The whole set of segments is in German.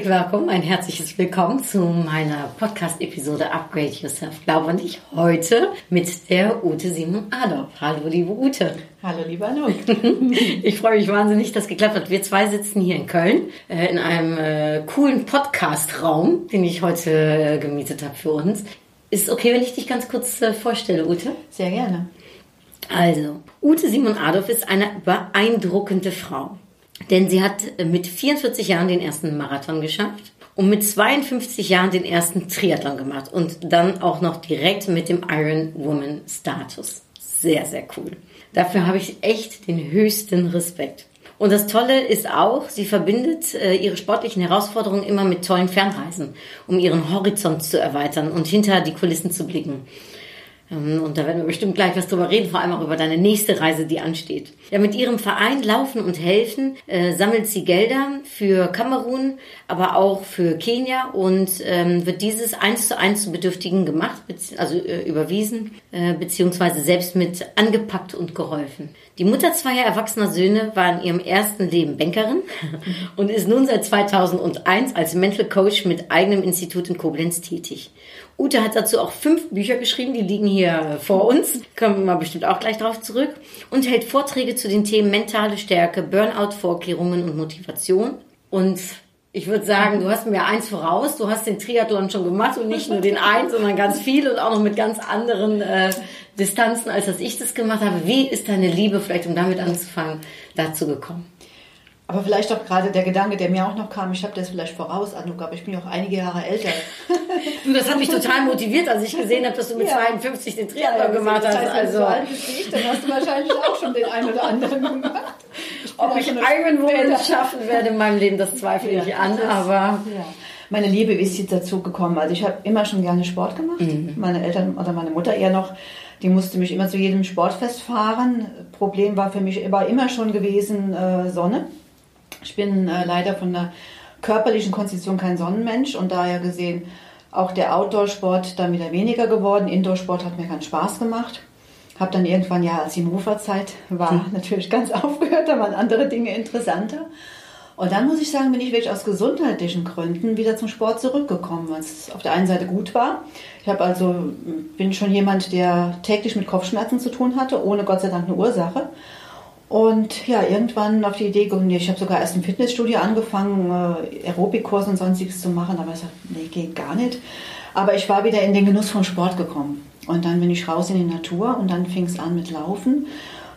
Herzlich willkommen, ein herzliches Willkommen zu meiner Podcast-Episode Upgrade Yourself. Glaube nicht heute mit der Ute Simon Adolf. Hallo, liebe Ute. Hallo, lieber Anouk. Ich freue mich wahnsinnig, dass es geklappt hat. Wir zwei sitzen hier in Köln äh, in einem äh, coolen Podcast-Raum, den ich heute äh, gemietet habe für uns. Ist es okay, wenn ich dich ganz kurz vorstelle, Ute? Sehr gerne. Also, Ute Simon Adolf ist eine beeindruckende Frau. Denn sie hat äh, mit 44 Jahren den ersten Marathon geschafft und mit 52 Jahren den ersten Triathlon gemacht und dann auch noch direkt mit dem Iron Woman Status. Sehr, sehr cool. Dafür habe ich echt den höchsten Respekt. Und das Tolle ist auch, sie verbindet äh, ihre sportlichen Herausforderungen immer mit tollen Fernreisen, um ihren Horizont zu erweitern und hinter die Kulissen zu blicken. Ähm, Und da werden wir bestimmt gleich was drüber reden, vor allem auch über deine nächste Reise, die ansteht. Ja, mit ihrem Verein Laufen und Helfen äh, sammelt sie Gelder für Kamerun, aber auch für Kenia und ähm, wird dieses eins zu eins zu Bedürftigen gemacht, also äh, überwiesen, äh, beziehungsweise selbst mit angepackt und geholfen. Die Mutter zweier erwachsener Söhne war in ihrem ersten Leben Bankerin und ist nun seit 2001 als Mental Coach mit eigenem Institut in Koblenz tätig. Ute hat dazu auch fünf Bücher geschrieben, die liegen hier vor uns. Kommen wir mal bestimmt auch gleich drauf zurück. Und hält Vorträge zu den Themen mentale Stärke, Burnout-Vorkehrungen und Motivation. Und ich würde sagen, du hast mir eins voraus. Du hast den Triathlon schon gemacht und nicht nur den einen, sondern ganz viel und auch noch mit ganz anderen äh, Distanzen, als dass ich das gemacht habe. Wie ist deine Liebe, vielleicht um damit anzufangen, dazu gekommen? Aber vielleicht auch gerade der Gedanke, der mir auch noch kam, ich habe das vielleicht voraus, Anouk, aber ich bin ja auch einige Jahre älter. Du, das hat mich total motiviert, als ich gesehen habe, dass du mit Ja. 52 den Triathlon gemacht das hast. heißt, wenn du so Also, alt bist wie ich, dann hast du wahrscheinlich auch schon den einen oder anderen gemacht. Ich ob ich also eine Iron Woman später- schaffen werde in meinem Leben, das zweifle ich Ja, an, das- aber Ja. Meine Liebe ist jetzt dazu gekommen. Also ich habe immer schon gerne Sport gemacht. Meine Eltern oder meine Mutter eher noch, die musste mich immer zu jedem Sportfest fahren. Problem war für mich aber immer schon gewesen äh, Sonne. Ich bin äh, leider von der körperlichen Konstitution kein Sonnenmensch und daher gesehen auch der Outdoor-Sport dann wieder weniger geworden. Indoor-Sport hat mir keinen Spaß gemacht. Habe dann irgendwann ja, als die Mofa-Zeit war, natürlich ganz aufgehört, da waren andere Dinge interessanter. Und dann muss ich sagen, bin ich wirklich aus gesundheitlichen Gründen wieder zum Sport zurückgekommen, es auf der einen Seite gut war. Ich habe also bin schon jemand, der täglich mit Kopfschmerzen zu tun hatte, ohne Gott sei Dank eine Ursache. Und ja, irgendwann auf die Idee gekommen, ich habe sogar erst im Fitnessstudio angefangen, äh, Aerobikkurs und sonstiges zu machen, aber ich sagte, nee, geht gar nicht. Aber ich war wieder in den Genuss vom Sport gekommen. Und dann bin ich raus in die Natur und dann fing es an mit Laufen.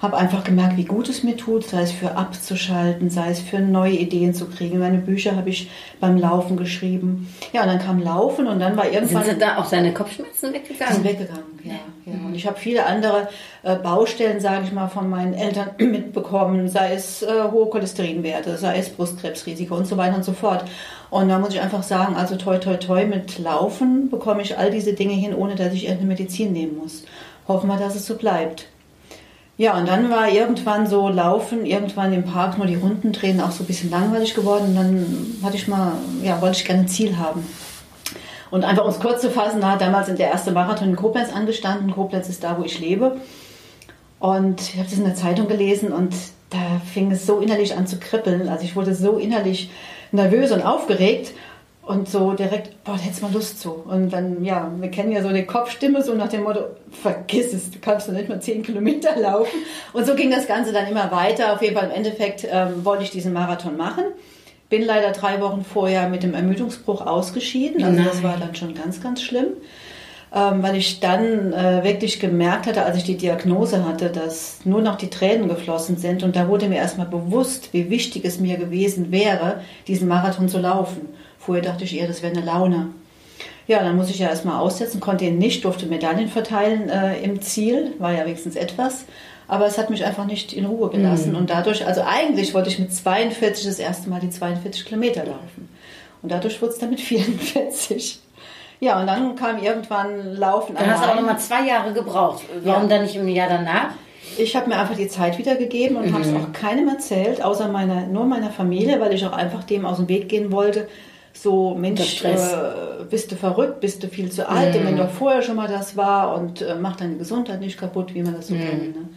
Habe einfach gemerkt, wie gut es mir tut, sei es für abzuschalten, sei es für neue Ideen zu kriegen. Meine Bücher habe ich beim Laufen geschrieben. Ja, und dann kam Laufen und dann war irgendwann sind da auch deine Kopfschmerzen sind weggegangen? weggegangen, ja. ja. Und ich habe viele andere äh, Baustellen, sage ich mal, von meinen Eltern mitbekommen, sei es äh, hohe Cholesterinwerte, sei es Brustkrebsrisiko und so weiter und so fort. Und da muss ich einfach sagen, also toi toi toi mit Laufen bekomme ich all diese Dinge hin, ohne dass ich irgendeine Medizin nehmen muss. Hoffen wir, dass es so bleibt. Ja, und dann war irgendwann so Laufen, irgendwann im Park nur die Runden drehen, auch so ein bisschen langweilig geworden. Und dann hatte ich mal, ja, wollte ich gerne ein Ziel haben. Und einfach um es kurz zu fassen, da hat damals der erste Marathon in Koblenz angestanden. Koblenz ist da, wo ich lebe. Und ich habe das in der Zeitung gelesen und da fing es so innerlich an zu kribbeln. Also ich wurde so innerlich nervös und aufgeregt und so direkt, boah, da hättest mal Lust zu. Und dann, ja, wir kennen ja so die Kopfstimme, so nach dem Motto, vergiss es, du kannst doch nicht mal zehn Kilometer laufen. Und so ging das Ganze dann immer weiter. Auf jeden Fall im Endeffekt ähm, wollte ich diesen Marathon machen. Bin leider drei Wochen vorher mit dem Ermüdungsbruch ausgeschieden. Also das Nein. war dann schon ganz, ganz schlimm ähm, weil ich dann äh, wirklich gemerkt hatte, als ich die Diagnose hatte, dass nur noch die Tränen geflossen sind. Und da wurde mir erstmal bewusst, wie wichtig es mir gewesen wäre, diesen Marathon zu laufen. Vorher dachte ich eher, das wäre eine Laune. Ja, dann muss ich ja erstmal aussetzen, konnte ihn nicht, durfte Medaillen verteilen äh, im Ziel, war ja wenigstens etwas. Aber es hat mich einfach nicht in Ruhe gelassen. Und dadurch, also eigentlich wollte ich mit 42 das erste Mal die 42 Kilometer laufen. Und dadurch wurde es dann mit 44. Ja, und dann kam irgendwann Laufen Dann hast du allein. nochmal zwei Jahre gebraucht. Warum Ja. dann nicht im Jahr danach? Ich habe mir einfach die Zeit wiedergegeben und habe es auch keinem erzählt, außer meiner, nur meiner Familie, weil ich auch einfach dem aus dem Weg gehen wollte. So, Mensch, äh, bist du verrückt, bist du viel zu alt, und wenn doch vorher schon mal das war und äh, mach deine Gesundheit nicht kaputt, wie man das so kennt. Ne?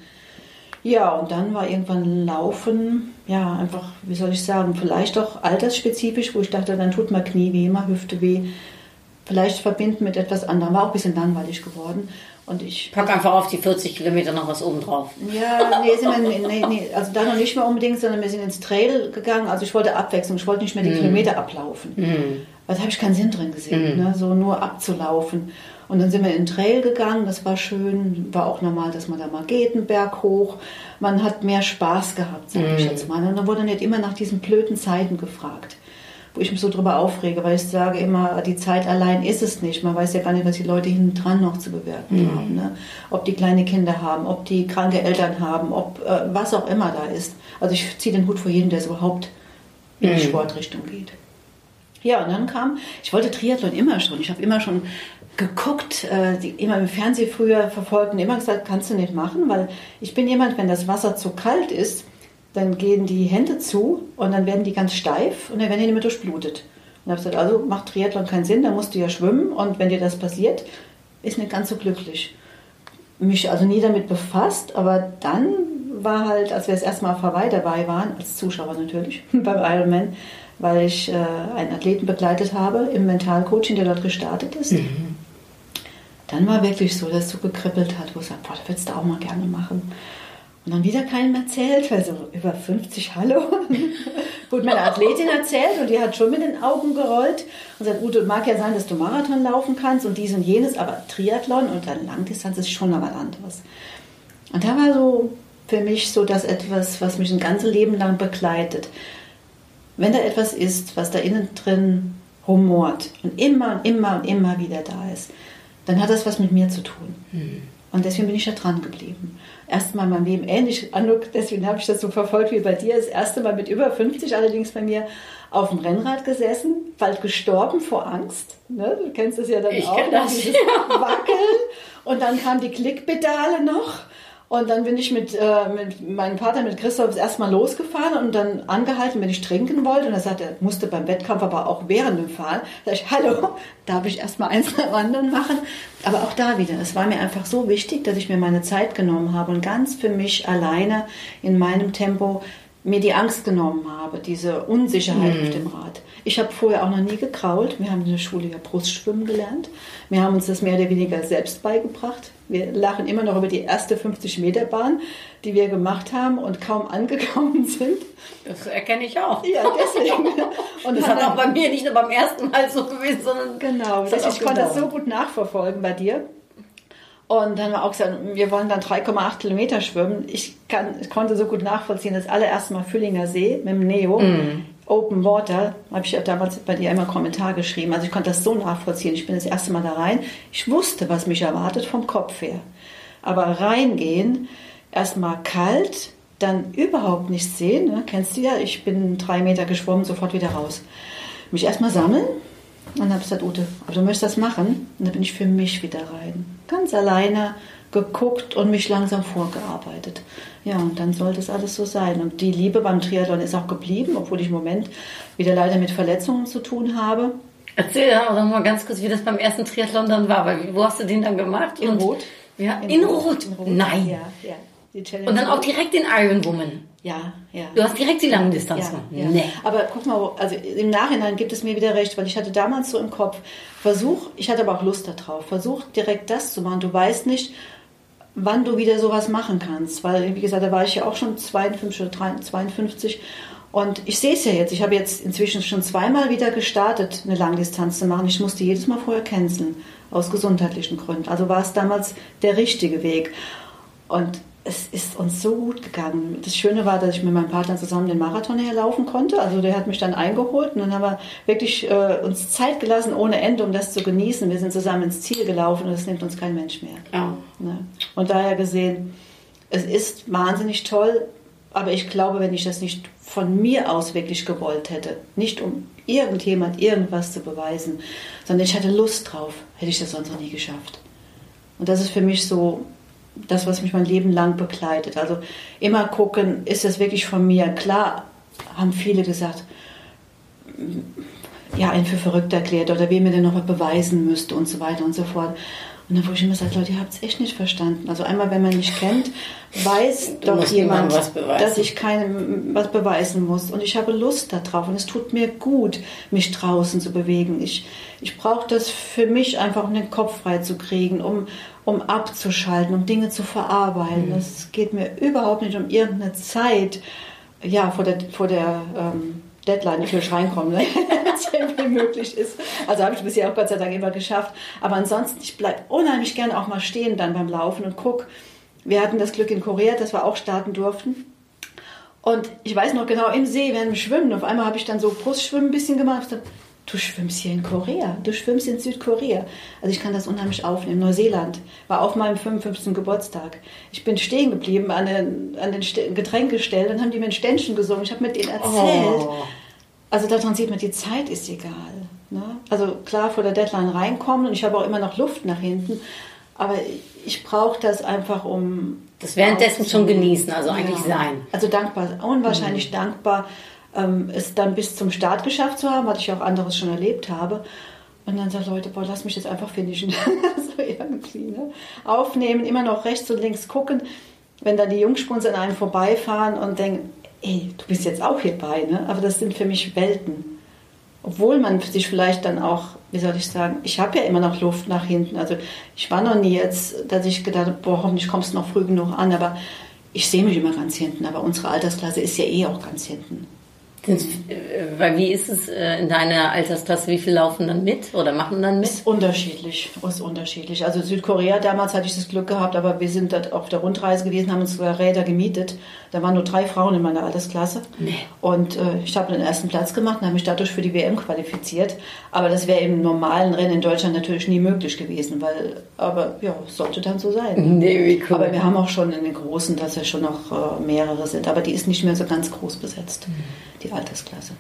Ja, und dann war irgendwann Laufen, ja, einfach, wie soll ich sagen, vielleicht auch altersspezifisch, wo ich dachte, dann tut mal Knie weh, mal Hüfte weh. Vielleicht verbinden mit etwas anderem. War auch ein bisschen langweilig geworden. Und ich Pack einfach auf die 40 Kilometer noch was oben drauf. ja, nee, sind wir, nee, nee, also da noch nicht mehr unbedingt, sondern wir sind ins Trail gegangen. Also ich wollte Abwechslung, ich wollte nicht mehr die Kilometer ablaufen. Weil da habe ich keinen Sinn drin gesehen, ne? so nur abzulaufen. Und dann sind wir in den Trail gegangen, das war schön, war auch normal, dass man da mal geht, einen Berg hoch. Man hat mehr Spaß gehabt, sage ich jetzt mal. Und dann wurde nicht immer nach diesen blöden Zeiten gefragt wo ich mich so drüber aufrege, weil ich sage immer, die Zeit allein ist es nicht. Man weiß ja gar nicht, was die Leute hinten dran noch zu bewerten haben. Ne? Ob die kleine Kinder haben, ob die kranke Eltern haben, ob äh, was auch immer da ist. Also ich ziehe den Hut vor jedem, der so überhaupt in die Sportrichtung geht. Ja, und dann kam, ich wollte Triathlon immer schon. Ich habe immer schon geguckt, äh, die, immer im Fernsehen früher verfolgt und immer gesagt, kannst du nicht machen, weil ich bin jemand, wenn das Wasser zu kalt ist, dann gehen die Hände zu und dann werden die ganz steif und dann werden die nicht mehr durchblutet. Und habe gesagt, also macht Triathlon keinen Sinn, dann musst du ja schwimmen und wenn dir das passiert, ist nicht ganz so glücklich. Mich also nie damit befasst, aber dann war halt, als wir das erste Mal Hawaii dabei waren, als Zuschauer natürlich, beim Ironman, weil ich äh, einen Athleten begleitet habe im Mentalcoaching, der dort gestartet ist. Dann war wirklich so, dass es so gekribbelt hat, wo ich sagte, boah, das würdest du auch mal gerne machen. Und dann wieder keinem erzählt, weil so über 50, hallo. Gut, meine Athletin erzählt und die hat schon mit den Augen gerollt und sagt, Ute, mag ja sein, dass du Marathon laufen kannst und dies und jenes, aber Triathlon und dann Langdistanz ist schon was anderes. Und da war so für mich so das etwas, was mich ein ganzes Leben lang begleitet. Wenn da etwas ist, was da innen drin rumort und immer und immer und immer wieder da ist, dann hat das was mit mir zu tun. Und deswegen bin ich da dran geblieben. Erstmal in meinem Leben ähnlich, Anuk, deswegen habe ich das so verfolgt wie bei dir. Das erste Mal mit über 50 allerdings bei mir auf dem Rennrad gesessen, bald gestorben vor Angst. Ne? Du kennst das ja dann Ich auch. kenn das, dieses ja. Wackeln. Und dann kamen die Klickpedale noch. Und dann bin ich mit, äh, mit meinem Vater, mit Christoph, das erste Mal losgefahren und dann angehalten, wenn ich trinken wollte. Und er sagte, er musste beim Wettkampf, aber auch während dem Fahren. Da ich, hallo, darf ich erstmal eins nach anderen machen? Aber auch da wieder, es war mir einfach so wichtig, dass ich mir meine Zeit genommen habe und ganz für mich alleine in meinem Tempo mir die Angst genommen habe, diese Unsicherheit auf dem Rad. Ich habe vorher auch noch nie gekrault. Wir haben in der Schule ja Brustschwimmen gelernt. Wir haben uns das mehr oder weniger selbst beigebracht. Wir lachen immer noch über die erste 50-Meter-Bahn, die wir gemacht haben und kaum angekommen sind. Das erkenne ich auch. Ja, deswegen. Und Das hat auch bei mir nicht nur beim ersten Mal so gewesen, sondern Genau, das ich konnte das so gut nachverfolgen bei dir. Und dann haben wir auch gesagt, wir wollen dann 3,8 Kilometer schwimmen. Ich, kann, ich konnte so gut nachvollziehen, das allererste Mal Füllinger See mit dem Neo, Open Water, habe ich ja damals bei dir einen Kommentar geschrieben. Also ich konnte das so nachvollziehen. Ich bin das erste Mal da rein. Ich wusste, was mich erwartet vom Kopf her. Aber reingehen, erstmal kalt, dann überhaupt nichts sehen. Ne? Kennst du ja, ich bin drei Meter geschwommen, sofort wieder raus. Mich erstmal sammeln, und dann habe ich gesagt, Ute, aber du möchtest das machen? Und dann bin ich für mich wieder rein. Ganz alleine geguckt und mich langsam vorgearbeitet. Ja, und dann sollte es alles so sein. Und die Liebe beim Triathlon ist auch geblieben, obwohl ich im Moment wieder leider mit Verletzungen zu tun habe. Erzähl doch mal ganz kurz, wie das beim ersten Triathlon dann war. Weil, wo hast du den dann gemacht? In Und- Rot. Ja, in, Rot. Nein. Ja, ja. Und dann auch Rot. direkt den Ironwoman. Ja, ja. Du hast direkt die Langdistanz Ja, gemacht. ja. Nee. Aber guck mal, also im Nachhinein gibt es mir wieder recht, weil ich hatte damals so im Kopf, versuch, ich hatte aber auch Lust darauf, versuch direkt das zu machen. Du weißt nicht, wann du wieder sowas machen kannst, weil, wie gesagt, da war ich ja auch schon 52 oder 53, 52 und ich sehe es ja jetzt, ich habe jetzt inzwischen schon zweimal wieder gestartet, eine Langdistanz zu machen. Ich musste jedes Mal vorher canceln, aus gesundheitlichen Gründen. Also war es damals der richtige Weg. Und es ist uns so gut gegangen. Das Schöne war, dass ich mit meinem Partner zusammen den Marathon herlaufen konnte. Also der hat mich dann eingeholt und dann haben wir wirklich äh, uns Zeit gelassen ohne Ende, um das zu genießen. Wir sind zusammen ins Ziel gelaufen und das nimmt uns kein Mensch mehr. Ja. Ne? Und daher gesehen, es ist wahnsinnig toll, aber ich glaube, wenn ich das nicht von mir aus wirklich gewollt hätte. Nicht um irgendjemand irgendwas zu beweisen, sondern ich hatte Lust drauf, hätte ich das sonst noch nie geschafft. Und das ist für mich so das, was mich mein Leben lang begleitet. Also immer gucken, ist das wirklich von mir? Klar haben viele gesagt, ja, einen für verrückt erklärt oder wem er denn noch mal beweisen müsste und so weiter und so fort. Und dann wurde ich immer gesagt, Leute, ihr habt es echt nicht verstanden. Also einmal, wenn man mich kennt, weiß Du doch jemand, was dass ich keinem was beweisen muss. Und ich habe Lust darauf und es tut mir gut, mich draußen zu bewegen. Ich, ich brauche das für mich einfach, um den Kopf frei zu kriegen, um, um abzuschalten, um Dinge zu verarbeiten. Es geht mir überhaupt nicht um irgendeine Zeit, ja, vor der, vor der ähm, Deadline, ich will reinkommen, ne? irgendwie möglich ist. Also habe ich bisher auch Gott sei Dank immer geschafft. Aber ansonsten, ich bleibe unheimlich gerne auch mal stehen dann beim Laufen und guck. Wir hatten das Glück in Korea, dass wir auch starten durften. Und ich weiß noch genau, im See während dem Schwimmen, auf einmal habe ich dann so Brustschwimmen ein bisschen gemacht. Dachte, du schwimmst hier in Korea, du schwimmst in Südkorea. Also ich kann das unheimlich aufnehmen. Neuseeland war auf meinem 55. Geburtstag. Ich bin stehen geblieben an den, an den St- Getränkestellen, dann haben die mir ein Ständchen gesungen. Ich habe mit denen erzählt. Oh. Also daran sieht man, die Zeit ist egal. Ne? Also klar, vor der Deadline reinkommen und ich habe auch immer noch Luft nach hinten. Aber ich brauche das einfach, um... Das währenddessen schon genießen, also eigentlich Ja. sein. Also dankbar, unwahrscheinlich dankbar, ähm, es dann bis zum Start geschafft zu haben, was ich auch anderes schon erlebt habe. Und dann sagt Leute, boah, lass mich jetzt einfach finishen. so irgendwie, ne? Aufnehmen, immer noch rechts und links gucken, wenn dann die Jungspuns an einem vorbeifahren und denken, ey, du bist jetzt auch hierbei, ne? Aber das sind für mich Welten. Obwohl man sich vielleicht dann auch, wie soll ich sagen, ich habe ja immer noch Luft nach hinten. Also ich war noch nie jetzt, dass ich gedacht habe, boah, hoffentlich kommst du noch früh genug an, aber ich sehe mich immer ganz hinten. Aber unsere Altersklasse ist ja eh auch ganz hinten. Äh, Weil wie ist es äh, in deiner Altersklasse? Wie viele laufen dann mit oder machen dann mit? Ist unterschiedlich, ist unterschiedlich. Also Südkorea, damals hatte ich das Glück gehabt, aber wir sind dort auf der Rundreise gewesen, haben uns sogar Räder gemietet. Da waren nur drei Frauen in meiner Altersklasse. Und äh, ich habe den ersten Platz gemacht und habe mich dadurch für die WM qualifiziert. Aber das wäre im normalen Rennen in Deutschland natürlich nie möglich gewesen, weil, aber ja, sollte dann so sein. Nee, wie cool. Aber wir haben auch schon in den Großen, dass ja schon noch äh, mehrere sind. Aber die ist nicht mehr so ganz groß besetzt, die Altersklasse.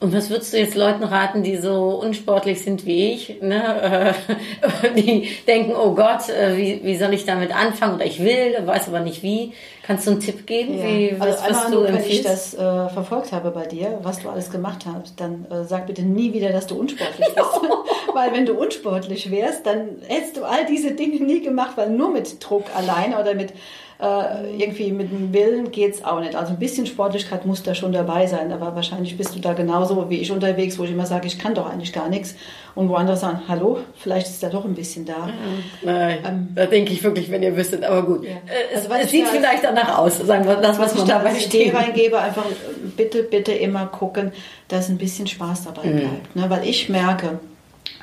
Und was würdest du jetzt Leuten raten, die so unsportlich sind wie ich, ne? die denken, oh Gott, äh, wie, wie soll ich damit anfangen? Oder ich will, weiß aber nicht wie. Kannst du einen Tipp geben, wie, also was, einmal was du nur, wenn ich das äh, verfolgt habe bei dir, was du alles gemacht hast, dann äh, sag bitte nie wieder, dass du unsportlich bist. weil wenn du unsportlich wärst, dann hättest du all diese Dinge nie gemacht, weil nur mit Druck alleine oder mit äh, irgendwie mit dem Willen geht's auch nicht. Also ein bisschen Sportlichkeit muss da schon dabei sein, aber wahrscheinlich bist du da genauso wie ich unterwegs, wo ich immer sage, ich kann doch eigentlich gar nichts. Und wo andere sagen, hallo, vielleicht ist da doch ein bisschen da. Nein, da denke ich wirklich, wenn ihr wüsstet, aber gut. Äh, Es, Also, es sieht vielleicht danach aus, sagen wir das, was, ich da dabei steht. Idee reingebe, einfach bitte, bitte immer gucken, dass ein bisschen Spaß dabei bleibt. Ne? Weil ich merke,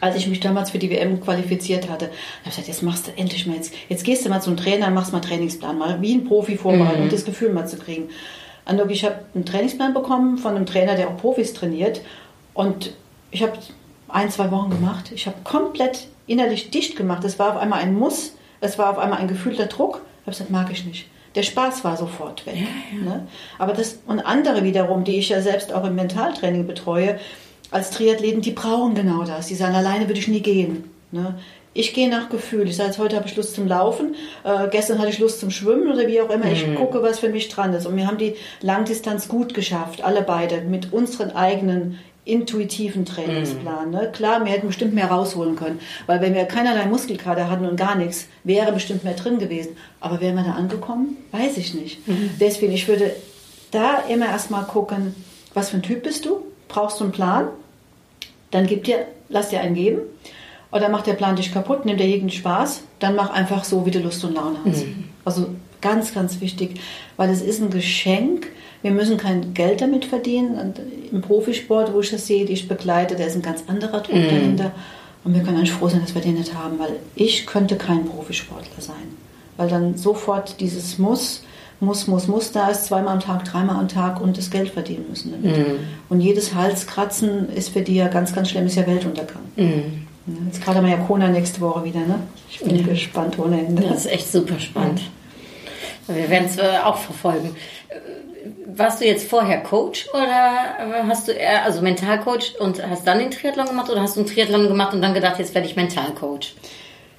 als ich mich damals für die WM qualifiziert hatte, habe ich gesagt, jetzt machst du endlich mal jetzt, jetzt gehst du mal zum Trainer, machst mal einen Trainingsplan, mal wie ein Profi vorbereiten, um das Gefühl mal zu kriegen. Und ich habe einen Trainingsplan bekommen von einem Trainer, der auch Profis trainiert und ich habe ein, zwei Wochen gemacht. Ich habe komplett innerlich dicht gemacht. Es war auf einmal ein Muss, es war auf einmal ein gefühlter Druck. Ich habe gesagt, mag ich nicht. Der Spaß war sofort weg. Ne? Aber das und andere wiederum, die ich ja selbst auch im Mentaltraining betreue, als Triathleten, die brauchen genau das. Die sagen, alleine würde ich nie gehen. Ne? Ich gehe nach Gefühl. Ich sage, jetzt heute habe ich Lust zum Laufen, äh, gestern hatte ich Lust zum Schwimmen oder wie auch immer. Ich gucke, was für mich dran ist. Und wir haben die Langdistanz gut geschafft, alle beide, mit unseren eigenen intuitiven Trainingsplan. Ne? Klar, wir hätten bestimmt mehr rausholen können, weil wenn wir keinerlei Muskelkater hatten und gar nichts, wäre bestimmt mehr drin gewesen. Aber wären wir da angekommen? Weiß ich nicht. Deswegen, ich würde da immer erstmal gucken, was für ein Typ bist du? Brauchst du einen Plan? Dann gib dir, lass dir einen geben. Oder macht der Plan dich kaputt, nimmt dir jeden Spaß, dann mach einfach so, wie du Lust und Laune hast. Also ganz, ganz wichtig, weil es ist ein Geschenk. Wir müssen kein Geld damit verdienen. Und Im Profisport, wo ich das sehe, die ich begleite, da ist ein ganz anderer Druck dahinter. Und wir können eigentlich froh sein, dass wir den nicht haben, weil ich könnte kein Profisportler sein. Weil dann sofort dieses Muss, muss, muss, muss da ist, zweimal am Tag, dreimal am Tag und das Geld verdienen müssen damit. Und jedes Halskratzen ist für die ja ganz, ganz schlimm, ist ja Weltuntergang. Ja, Jetzt gerade haben wir ja Kona nächste Woche wieder, ne? Ich bin gespannt ohne Ende. Das ist echt super spannend. Wir werden es äh, auch verfolgen. Warst du jetzt vorher Coach oder hast du eher, also Mentalcoach und hast dann den Triathlon gemacht oder hast du einen Triathlon gemacht und dann gedacht, jetzt werde ich Mentalcoach?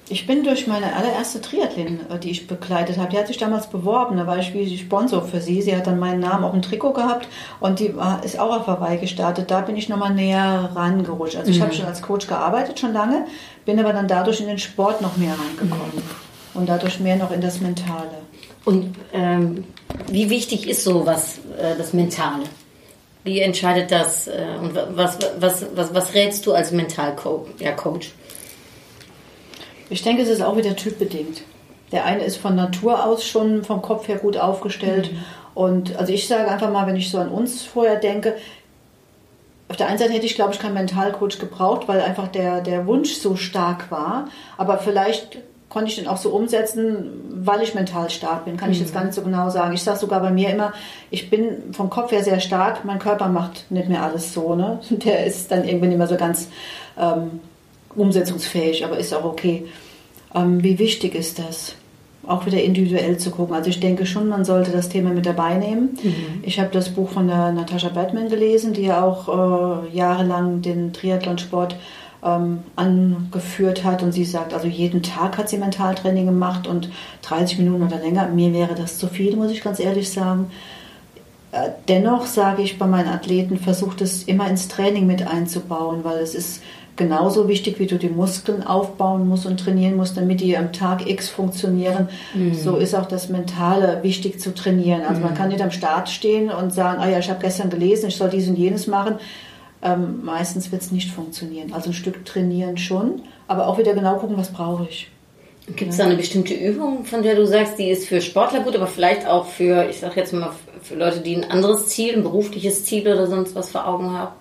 Ich bin durch meine allererste Triathlon, äh, die ich begleitet habe, die hat sich damals beworben, da war ich wie Sponsor für sie. Sie hat dann meinen Namen auf dem Trikot gehabt und die war, ist auch auf Hawaii gestartet. Da bin ich nochmal näher rangerutscht. Also ich habe schon als Coach gearbeitet, schon lange, bin aber dann dadurch in den Sport noch mehr reingekommen und dadurch mehr noch in das Mentale. Und ähm, wie wichtig ist so was, äh, das Mentale? Wie entscheidet das äh, und wa- was, was, was, was rätst du als Mentalcoach? Ja, Coach? Ich denke, es ist auch wieder typbedingt. Der eine ist von Natur aus schon vom Kopf her gut aufgestellt. Und also ich sage einfach mal, wenn ich so an uns vorher denke, auf der einen Seite hätte ich, glaube ich, keinen Mentalcoach gebraucht, weil einfach der, der Wunsch so stark war. Aber vielleicht konnte ich den auch so umsetzen, weil ich mental stark bin. Kann ich jetzt gar nicht so genau sagen. Ich sage sogar bei mir immer, ich bin vom Kopf her sehr stark, mein Körper macht nicht mehr alles so. Ne? Der ist dann irgendwann nicht mehr so ganz ähm, umsetzungsfähig, aber ist auch okay. Ähm, wie wichtig ist das? Auch wieder individuell zu gucken. Also ich denke schon, man sollte das Thema mit dabei nehmen. Ich habe das Buch von der Natascha Batman gelesen, die ja auch äh, jahrelang den Triathlonsport ähm, angeführt hat und sie sagt, also jeden Tag hat sie Mentaltraining gemacht und 30 Minuten oder länger. Mir wäre das zu viel, muss ich ganz ehrlich sagen. Äh, Dennoch sage ich bei meinen Athleten, versucht es immer ins Training mit einzubauen, weil es ist genauso wichtig, wie du die Muskeln aufbauen musst und trainieren musst, damit die am Tag X funktionieren. So ist auch das Mentale wichtig zu trainieren. Also man kann nicht am Start stehen und sagen, ah ja, ich habe gestern gelesen, ich soll dies und jenes machen. Ähm, meistens wird es nicht funktionieren. Also ein Stück trainieren schon, aber auch wieder genau gucken, was brauche ich. Gibt es da eine bestimmte Übung, von der du sagst, die ist für Sportler gut, aber vielleicht auch für, ich sag jetzt mal, für Leute, die ein anderes Ziel, ein berufliches Ziel oder sonst was vor Augen haben?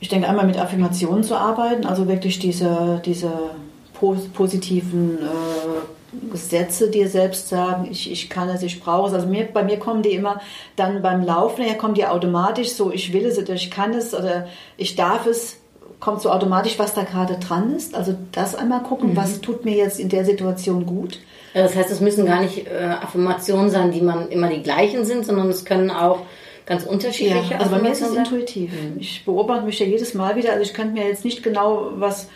Ich denke einmal mit Affirmationen zu arbeiten, also wirklich diese, diese pos positiven äh, Sätze dir selbst sagen, ich, ich kann es, ich brauche es. Also mir, bei mir kommen die immer dann beim Laufen her, kommen die automatisch so, ich will es oder ich kann es oder ich darf es, kommt so automatisch, was da gerade dran ist. Also das einmal gucken, was tut mir jetzt in der Situation gut. Ja, Das heißt, es müssen gar nicht äh, Affirmationen sein, die man immer die gleichen sind, sondern es können auch ganz unterschiedliche Ja, also bei mir ist es intuitiv. Ich beobachte mich ja jedes Mal wieder. Also ich könnte mir jetzt nicht genau was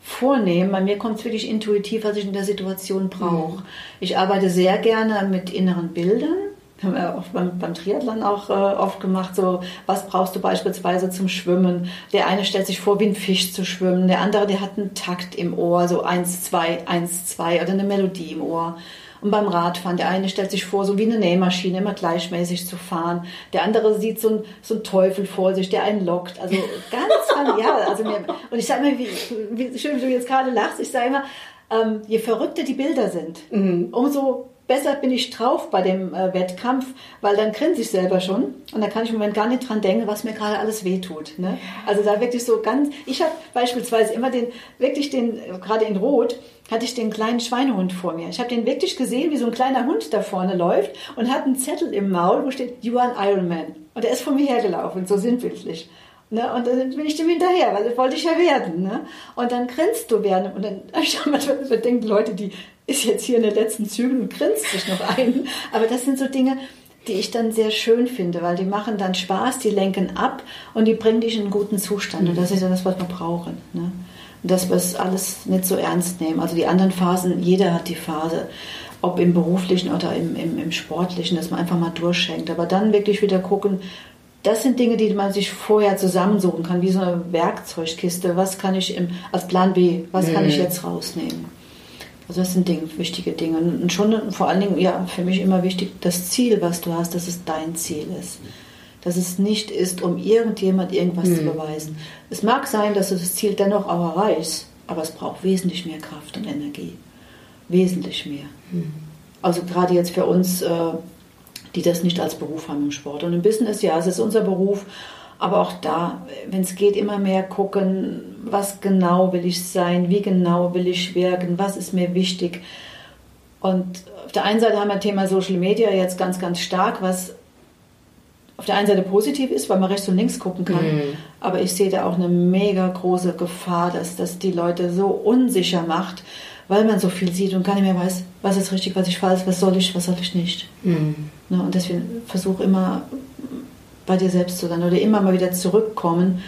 vornehmen. Bei mir kommt es wirklich intuitiv, was ich in der Situation brauche. Ich arbeite sehr gerne mit inneren Bildern. Haben wir auch beim, beim Triathlon auch äh, oft gemacht. So, was brauchst du beispielsweise zum Schwimmen? Der eine stellt sich vor, wie ein Fisch zu schwimmen. Der andere, der hat einen Takt im Ohr, so eins, zwei, eins, zwei oder eine Melodie im Ohr. Und beim Radfahren, der eine stellt sich vor, so wie eine Nähmaschine, immer gleichmäßig zu fahren. Der andere sieht so einen, so einen Teufel vor sich, der einen lockt. Also ganz, ja. Also mir, und ich sage immer, wie, wie schön, wie du jetzt gerade lachst, ich sage immer, ähm, je verrückter die Bilder sind, umso besser bin ich drauf bei dem äh, Wettkampf, weil dann grinse ich selber schon und dann kann ich im Moment gar nicht dran denken, was mir gerade alles wehtut. Ne? Also da wirklich so ganz, ich habe beispielsweise immer den, wirklich den, gerade in Rot, hatte ich den kleinen Schweinehund vor mir. Ich habe den wirklich gesehen, wie so ein kleiner Hund da vorne läuft und hat einen Zettel im Maul, wo steht, you are an Ironman. Und er ist vor mir hergelaufen, so sinnbildlich. Ne? Und dann bin ich dem hinterher, weil das wollte ich ja werden. Ne? Und dann grinst du während, und dann hab ich auch manchmal denken Leute, die ist jetzt hier in den letzten Zügen und grinst sich noch ein. Aber das sind so Dinge, die ich dann sehr schön finde, weil die machen dann Spaß, die lenken ab und die bringen dich in einen guten Zustand. Und das ist ja das, was wir brauchen. Ne? Dass wir es alles nicht so ernst nehmen. Also die anderen Phasen, jeder hat die Phase, ob im beruflichen oder im, im, im sportlichen, dass man einfach mal durchschenkt. Aber dann wirklich wieder gucken, das sind Dinge, die man sich vorher zusammensuchen kann, wie so eine Werkzeugkiste. Was kann ich im, als Plan B, was kann ich jetzt rausnehmen? Also das sind Dinge, wichtige Dinge. Und schon vor allen Dingen, ja, für mich immer wichtig, das Ziel, was du hast, dass es dein Ziel ist. Dass es nicht ist, um irgendjemand irgendwas zu beweisen. Es mag sein, dass du das Ziel dennoch auch erreichst, aber es braucht wesentlich mehr Kraft und Energie. Wesentlich mehr. Also gerade jetzt für uns, äh, die das nicht als Beruf haben im Sport. Und im Business, ja, es ist unser Beruf, aber auch da, wenn es geht, immer mehr gucken, was genau will ich sein, wie genau will ich wirken, was ist mir wichtig. Und auf der einen Seite haben wir Thema Social Media jetzt ganz, ganz stark, was auf der einen Seite positiv ist, weil man rechts und links gucken kann. Aber ich sehe da auch eine mega große Gefahr, dass das die Leute so unsicher macht, weil man so viel sieht und gar nicht mehr weiß, was ist richtig, was ist falsch, was soll ich, was soll ich nicht. Mhm. Ne? Und deswegen versuch immer bei dir selbst zu sein oder immer mal wieder zurückkommen.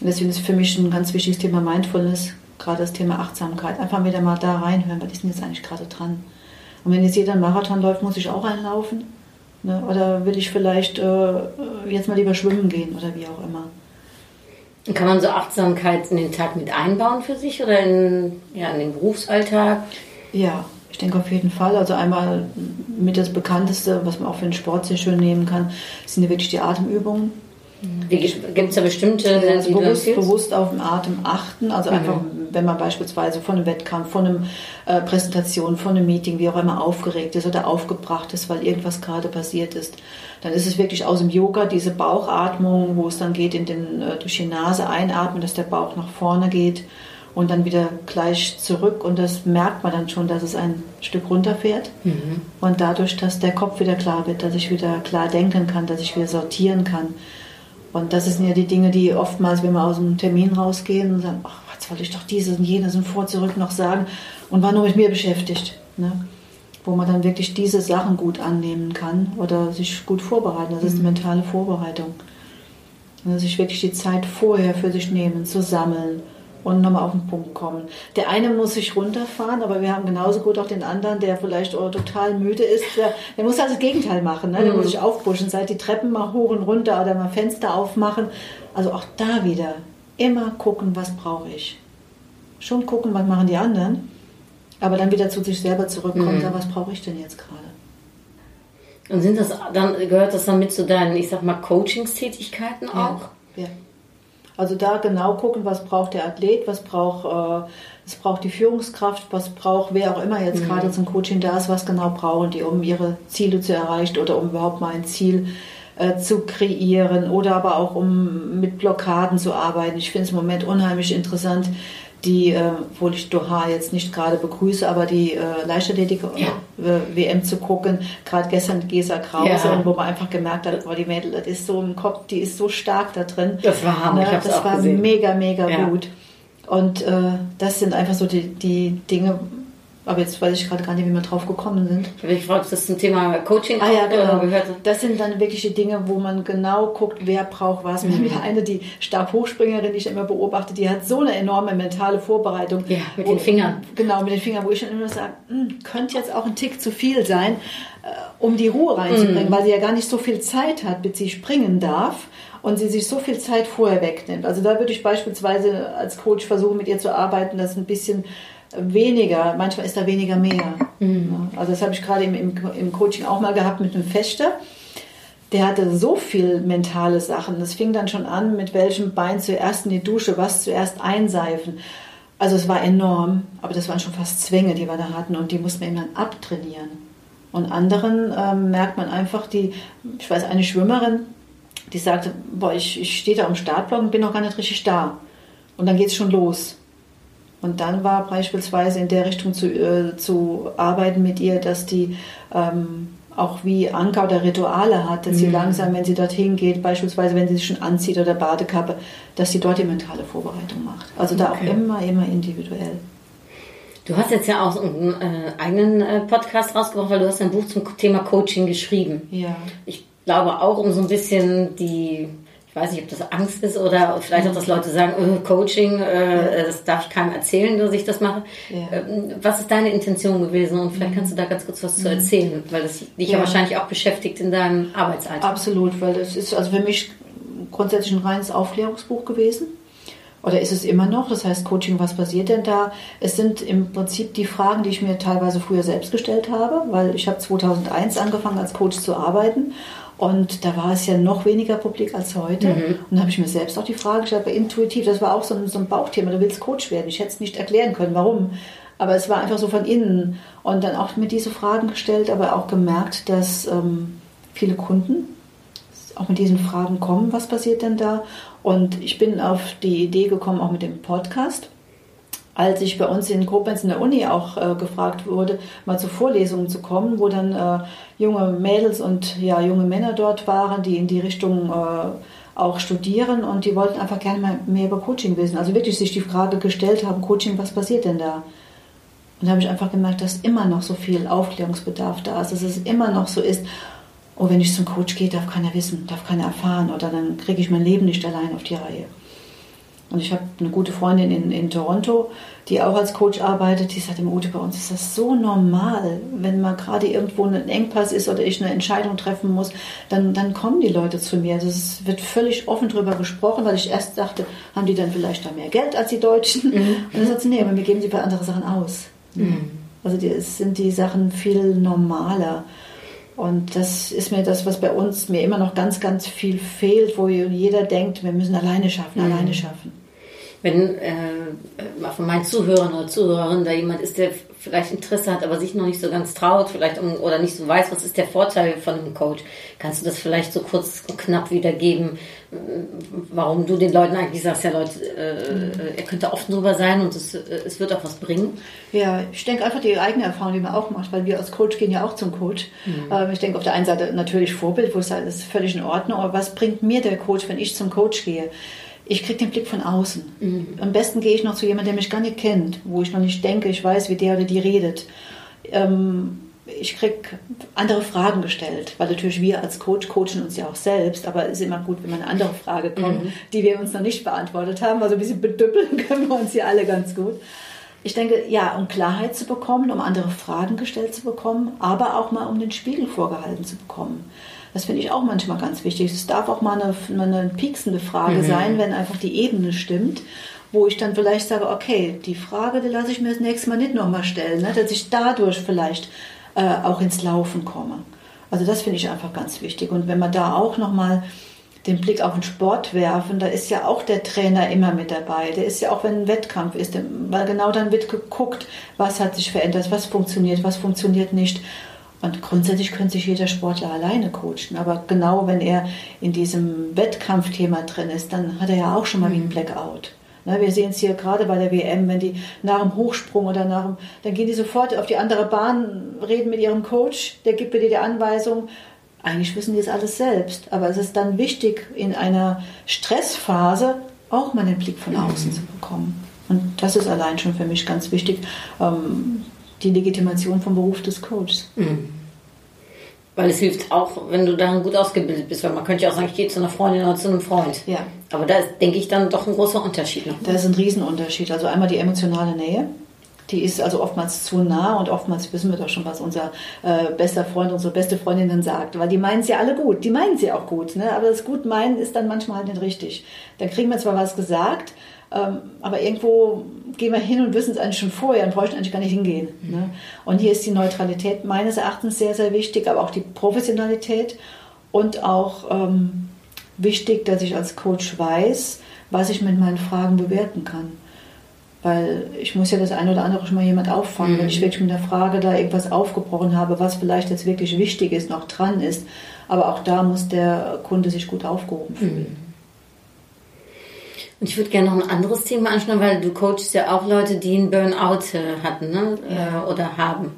Und deswegen ist für mich ein ganz wichtiges Thema Mindfulness, gerade das Thema Achtsamkeit. Einfach wieder mal da reinhören, was ist denn jetzt eigentlich gerade dran? Und wenn jetzt jeder einen Marathon läuft, muss ich auch einlaufen? Ne? Oder will ich vielleicht äh, jetzt mal lieber schwimmen gehen oder wie auch immer? Kann man so Achtsamkeit in den Tag mit einbauen für sich oder in, ja, in den Berufsalltag? Ja, ich denke auf jeden Fall. Also einmal mit das Bekannteste, was man auch für den Sport sehr schön nehmen kann, sind ja wirklich die Atemübungen. Gibt es da bestimmte, Also die du bewusst, bewusst auf den Atem achten. Also einfach, wenn man beispielsweise von einem Wettkampf, von einer äh, Präsentation, von einem Meeting, wie auch immer aufgeregt ist oder aufgebracht ist, weil irgendwas gerade passiert ist, dann ist es wirklich aus dem Yoga diese Bauchatmung, wo es dann geht in den, äh, durch die Nase einatmen, dass der Bauch nach vorne geht und dann wieder gleich zurück. Und das merkt man dann schon, dass es ein Stück runterfährt. Und dadurch, dass der Kopf wieder klar wird, dass ich wieder klar denken kann, dass ich wieder sortieren kann. Und das sind ja die Dinge, die oftmals, wenn wir aus dem Termin rausgehen und sagen, ach, jetzt wollte ich doch dieses und jenes und vor, zurück noch sagen und war nur mit mir beschäftigt. Ne? Wo man dann wirklich diese Sachen gut annehmen kann oder sich gut vorbereiten. Das ist die mentale Vorbereitung. Und dass sich wirklich die Zeit vorher für sich nehmen, zu sammeln und nochmal auf den Punkt kommen. Der eine muss sich runterfahren, aber wir haben genauso gut auch den anderen, der vielleicht auch total müde ist. Der, der muss also das Gegenteil machen. Ne? Der muss sich aufpushen, seit die Treppen mal hoch und runter oder mal Fenster aufmachen. Also auch da wieder immer gucken, was brauche ich. Schon gucken, was machen die anderen, aber dann wieder zu sich selber zurückkommen, sagen, was brauche ich denn jetzt gerade? Und sind das dann, gehört das dann mit zu deinen, ich sag mal, Coachingstätigkeiten auch? Ja. Also da genau gucken, was braucht der Athlet, was braucht, äh, was braucht die Führungskraft, was braucht wer auch immer jetzt gerade zum Coaching da ist, was genau brauchen die, um ihre Ziele zu erreichen oder um überhaupt mal ein Ziel äh, zu kreieren oder aber auch um mit Blockaden zu arbeiten. Ich finde es im Moment unheimlich interessant, die, äh, obwohl ich Doha jetzt nicht gerade begrüße, aber die äh, Leichtathletik Ja. äh, WM zu gucken, gerade gestern Gesa Krause, Ja. wo man einfach gemerkt hat, boah, die Mädel, das ist so im Kopf, die ist so stark da drin. Das war Hammer, ich Ne, hab's das auch war gesehen. mega, mega Ja. gut. Und äh, das sind einfach so die, die Dinge, aber jetzt weiß ich gerade gar nicht, wie wir drauf gekommen sind. Ich habe mich gefragt, ob das zum Thema Coaching Ah ja, genau. gehört. Das sind dann wirklich die Dinge, wo man genau guckt, wer braucht was. Wir haben Mhm. wieder eine, die Stabhochspringerin, die ich immer beobachte, die hat so eine enorme mentale Vorbereitung. Ja, mit Wo- den Fingern. Genau, mit den Fingern, wo ich dann immer sage, hm, könnte jetzt auch ein Tick zu viel sein, äh, um die Ruhe Mhm. reinzubringen, weil sie ja gar nicht so viel Zeit hat, bis sie springen darf und sie sich so viel Zeit vorher wegnimmt. Also da würde ich beispielsweise als Coach versuchen, mit ihr zu arbeiten, dass ein bisschen weniger, manchmal ist da weniger mehr. Ja, Also das habe ich gerade im, im, im Coaching auch mal gehabt mit einem Fechter. Der hatte so viel mentale Sachen. Das fing dann schon an, mit welchem Bein zuerst in die Dusche, was zuerst einseifen. Also es war enorm, aber das waren schon fast Zwänge, die wir da hatten und die mussten wir ihm dann abtrainieren. Und anderen ähm, merkt man einfach, die, ich weiß, eine Schwimmerin, die sagte, boah, ich, ich stehe da am Startblock und bin noch gar nicht richtig da. Und dann geht es schon los. Und dann war beispielsweise in der Richtung zu, äh, zu arbeiten mit ihr, dass die ähm, auch wie Anker oder Rituale hat, dass sie langsam, wenn sie dorthin geht, beispielsweise wenn sie sich schon anzieht oder Badekappe, dass sie dort die mentale Vorbereitung macht. Also da Okay. auch immer, immer individuell. Du hast jetzt ja auch einen äh, eigenen äh, Podcast rausgebracht, weil du hast ein Buch zum Thema Coaching geschrieben. Ja. Ich glaube auch, um so ein bisschen die, ich weiß nicht, ob das Angst ist oder vielleicht auch, dass Leute sagen, äh, Coaching, äh, das darf ich keinem erzählen, dass ich das mache. Ja. Ähm, was ist deine Intention gewesen? Und vielleicht kannst du da ganz kurz was zu erzählen, weil das dich ja. Ja. wahrscheinlich auch beschäftigt in deinem Arbeitsalltag. Absolut, weil das ist also für mich grundsätzlich ein reines Aufklärungsbuch gewesen. Oder ist es immer noch? Das heißt, Coaching, was passiert denn da? Es sind im Prinzip die Fragen, die ich mir teilweise früher selbst gestellt habe, weil ich habe 2001 angefangen als Coach zu arbeiten und da war es ja noch weniger publik als heute. Und da habe ich mir selbst auch die Frage gestellt, aber intuitiv, das war auch so ein, so ein Bauchthema, du willst Coach werden. Ich hätte es nicht erklären können, warum. Aber es war einfach so von innen. Und dann auch mir diese Fragen gestellt, aber auch gemerkt, dass ähm, viele Kunden auch mit diesen Fragen kommen, was passiert denn da? Und ich bin auf die Idee gekommen, auch mit dem Podcast. Als ich bei uns in Koblenz in der Uni auch äh, gefragt wurde, mal zu Vorlesungen zu kommen, wo dann äh, junge Mädels und ja, junge Männer dort waren, die in die Richtung äh, auch studieren und die wollten einfach gerne mal mehr über Coaching wissen. Also wirklich sich die Frage gestellt haben, Coaching, was passiert denn da? Und da habe ich einfach gemerkt, dass immer noch so viel Aufklärungsbedarf da ist, dass es immer noch so ist, oh, wenn ich zum Coach gehe, darf keiner wissen, darf keiner erfahren oder dann kriege ich mein Leben nicht allein auf die Reihe. Und ich habe eine gute Freundin in, in Toronto, die auch als Coach arbeitet, die sagt, im Ute, bei uns ist das so normal, wenn mal gerade irgendwo ein Engpass ist oder ich eine Entscheidung treffen muss, dann, dann kommen die Leute zu mir. Also es wird völlig offen darüber gesprochen, weil ich erst dachte, haben die dann vielleicht da mehr Geld als die Deutschen? Und dann sagt sie, nee, aber mir geben sie bei andere Sachen aus. Also die, es sind die Sachen viel normaler. Und das ist mir das, was bei uns mir immer noch ganz, ganz viel fehlt, wo jeder denkt, wir müssen alleine schaffen, alleine schaffen. Wenn äh, von meinen Zuhörern oder Zuhörerinnen da jemand ist, der vielleicht Interesse hat, aber sich noch nicht so ganz traut, vielleicht um, oder nicht so weiß, was ist der Vorteil von einem Coach, kannst du das vielleicht so kurz und knapp wiedergeben, warum du den Leuten eigentlich sagst, ja Leute, äh, er könnte offen drüber sein und es, äh, es wird auch was bringen. Ja, ich denke einfach die eigene Erfahrung, die man auch macht, weil wir als Coach gehen ja auch zum Coach. Ähm, ich denke auf der einen Seite natürlich Vorbild, wo es halt ist völlig in Ordnung, aber was bringt mir der Coach, wenn ich zum Coach gehe? Ich kriege den Blick von außen. Am besten gehe ich noch zu jemandem, der mich gar nicht kennt, wo ich noch nicht denke, ich weiß, wie der oder die redet. Ähm, ich kriege andere Fragen gestellt, weil natürlich wir als Coach coachen uns ja auch selbst, aber es ist immer gut, wenn mal eine andere Frage kommt, die wir uns noch nicht beantwortet haben. Also ein bisschen bedüppeln können wir uns hier alle ganz gut. Ich denke, ja, um Klarheit zu bekommen, um andere Fragen gestellt zu bekommen, aber auch mal um den Spiegel vorgehalten zu bekommen. Das finde ich auch manchmal ganz wichtig. Es darf auch mal eine, eine pieksende Frage sein, wenn einfach die Ebene stimmt, wo ich dann vielleicht sage, okay, die Frage, die lasse ich mir das nächste Mal nicht nochmal stellen, ne, dass ich dadurch vielleicht äh, auch ins Laufen komme. Also das finde ich einfach ganz wichtig. Und wenn man da auch nochmal den Blick auf den Sport werfen, da ist ja auch der Trainer immer mit dabei. Der ist ja auch, wenn ein Wettkampf ist, weil genau dann wird geguckt, was hat sich verändert, was funktioniert, was funktioniert nicht. Und grundsätzlich könnte sich jeder Sportler alleine coachen. Aber genau wenn er in diesem Wettkampfthema drin ist, dann hat er ja auch schon mal wie ein Blackout. Ne, wir sehen es hier gerade bei der WM, wenn die nach dem Hochsprung oder nach dem, dann gehen die sofort auf die andere Bahn, reden mit ihrem Coach, der gibt dir die Anweisung. Eigentlich wissen die es alles selbst, aber es ist dann wichtig, in einer Stressphase auch mal den Blick von außen zu bekommen. Und das ist allein schon für mich ganz wichtig, ähm, die Legitimation vom Beruf des Coaches. Weil es hilft auch, wenn du darin gut ausgebildet bist, weil man könnte ja auch sagen, ich gehe zu einer Freundin oder zu einem Freund. Ja. Aber da ist, denke ich, dann doch ein großer Unterschied noch. Da ist ein Riesenunterschied. Also einmal die emotionale Nähe. Die ist also oftmals zu nah und oftmals wissen wir doch schon, was unser äh, bester Freund, unsere beste Freundin dann sagt. Weil die meinen es ja alle gut. Die meinen sie auch gut. Ne? Aber das gut meinen ist dann manchmal halt nicht richtig. Dann kriegen wir zwar was gesagt, aber irgendwo gehen wir hin und wissen es eigentlich schon vorher und bräuchten eigentlich gar nicht hingehen. Ne? Und hier ist die Neutralität meines Erachtens sehr, sehr wichtig, aber auch die Professionalität und auch ähm, wichtig, dass ich als Coach weiß, was ich mit meinen Fragen bewerten kann. Weil ich muss ja das eine oder andere schon mal jemand auffangen, wenn ich wirklich mit der Frage da irgendwas aufgebrochen habe, was vielleicht jetzt wirklich wichtig ist, noch dran ist. Aber auch da muss der Kunde sich gut aufgehoben fühlen. Und ich würde gerne noch ein anderes Thema anschauen, weil du coachst ja auch Leute, die einen Burnout äh, hatten ne? äh, oder haben.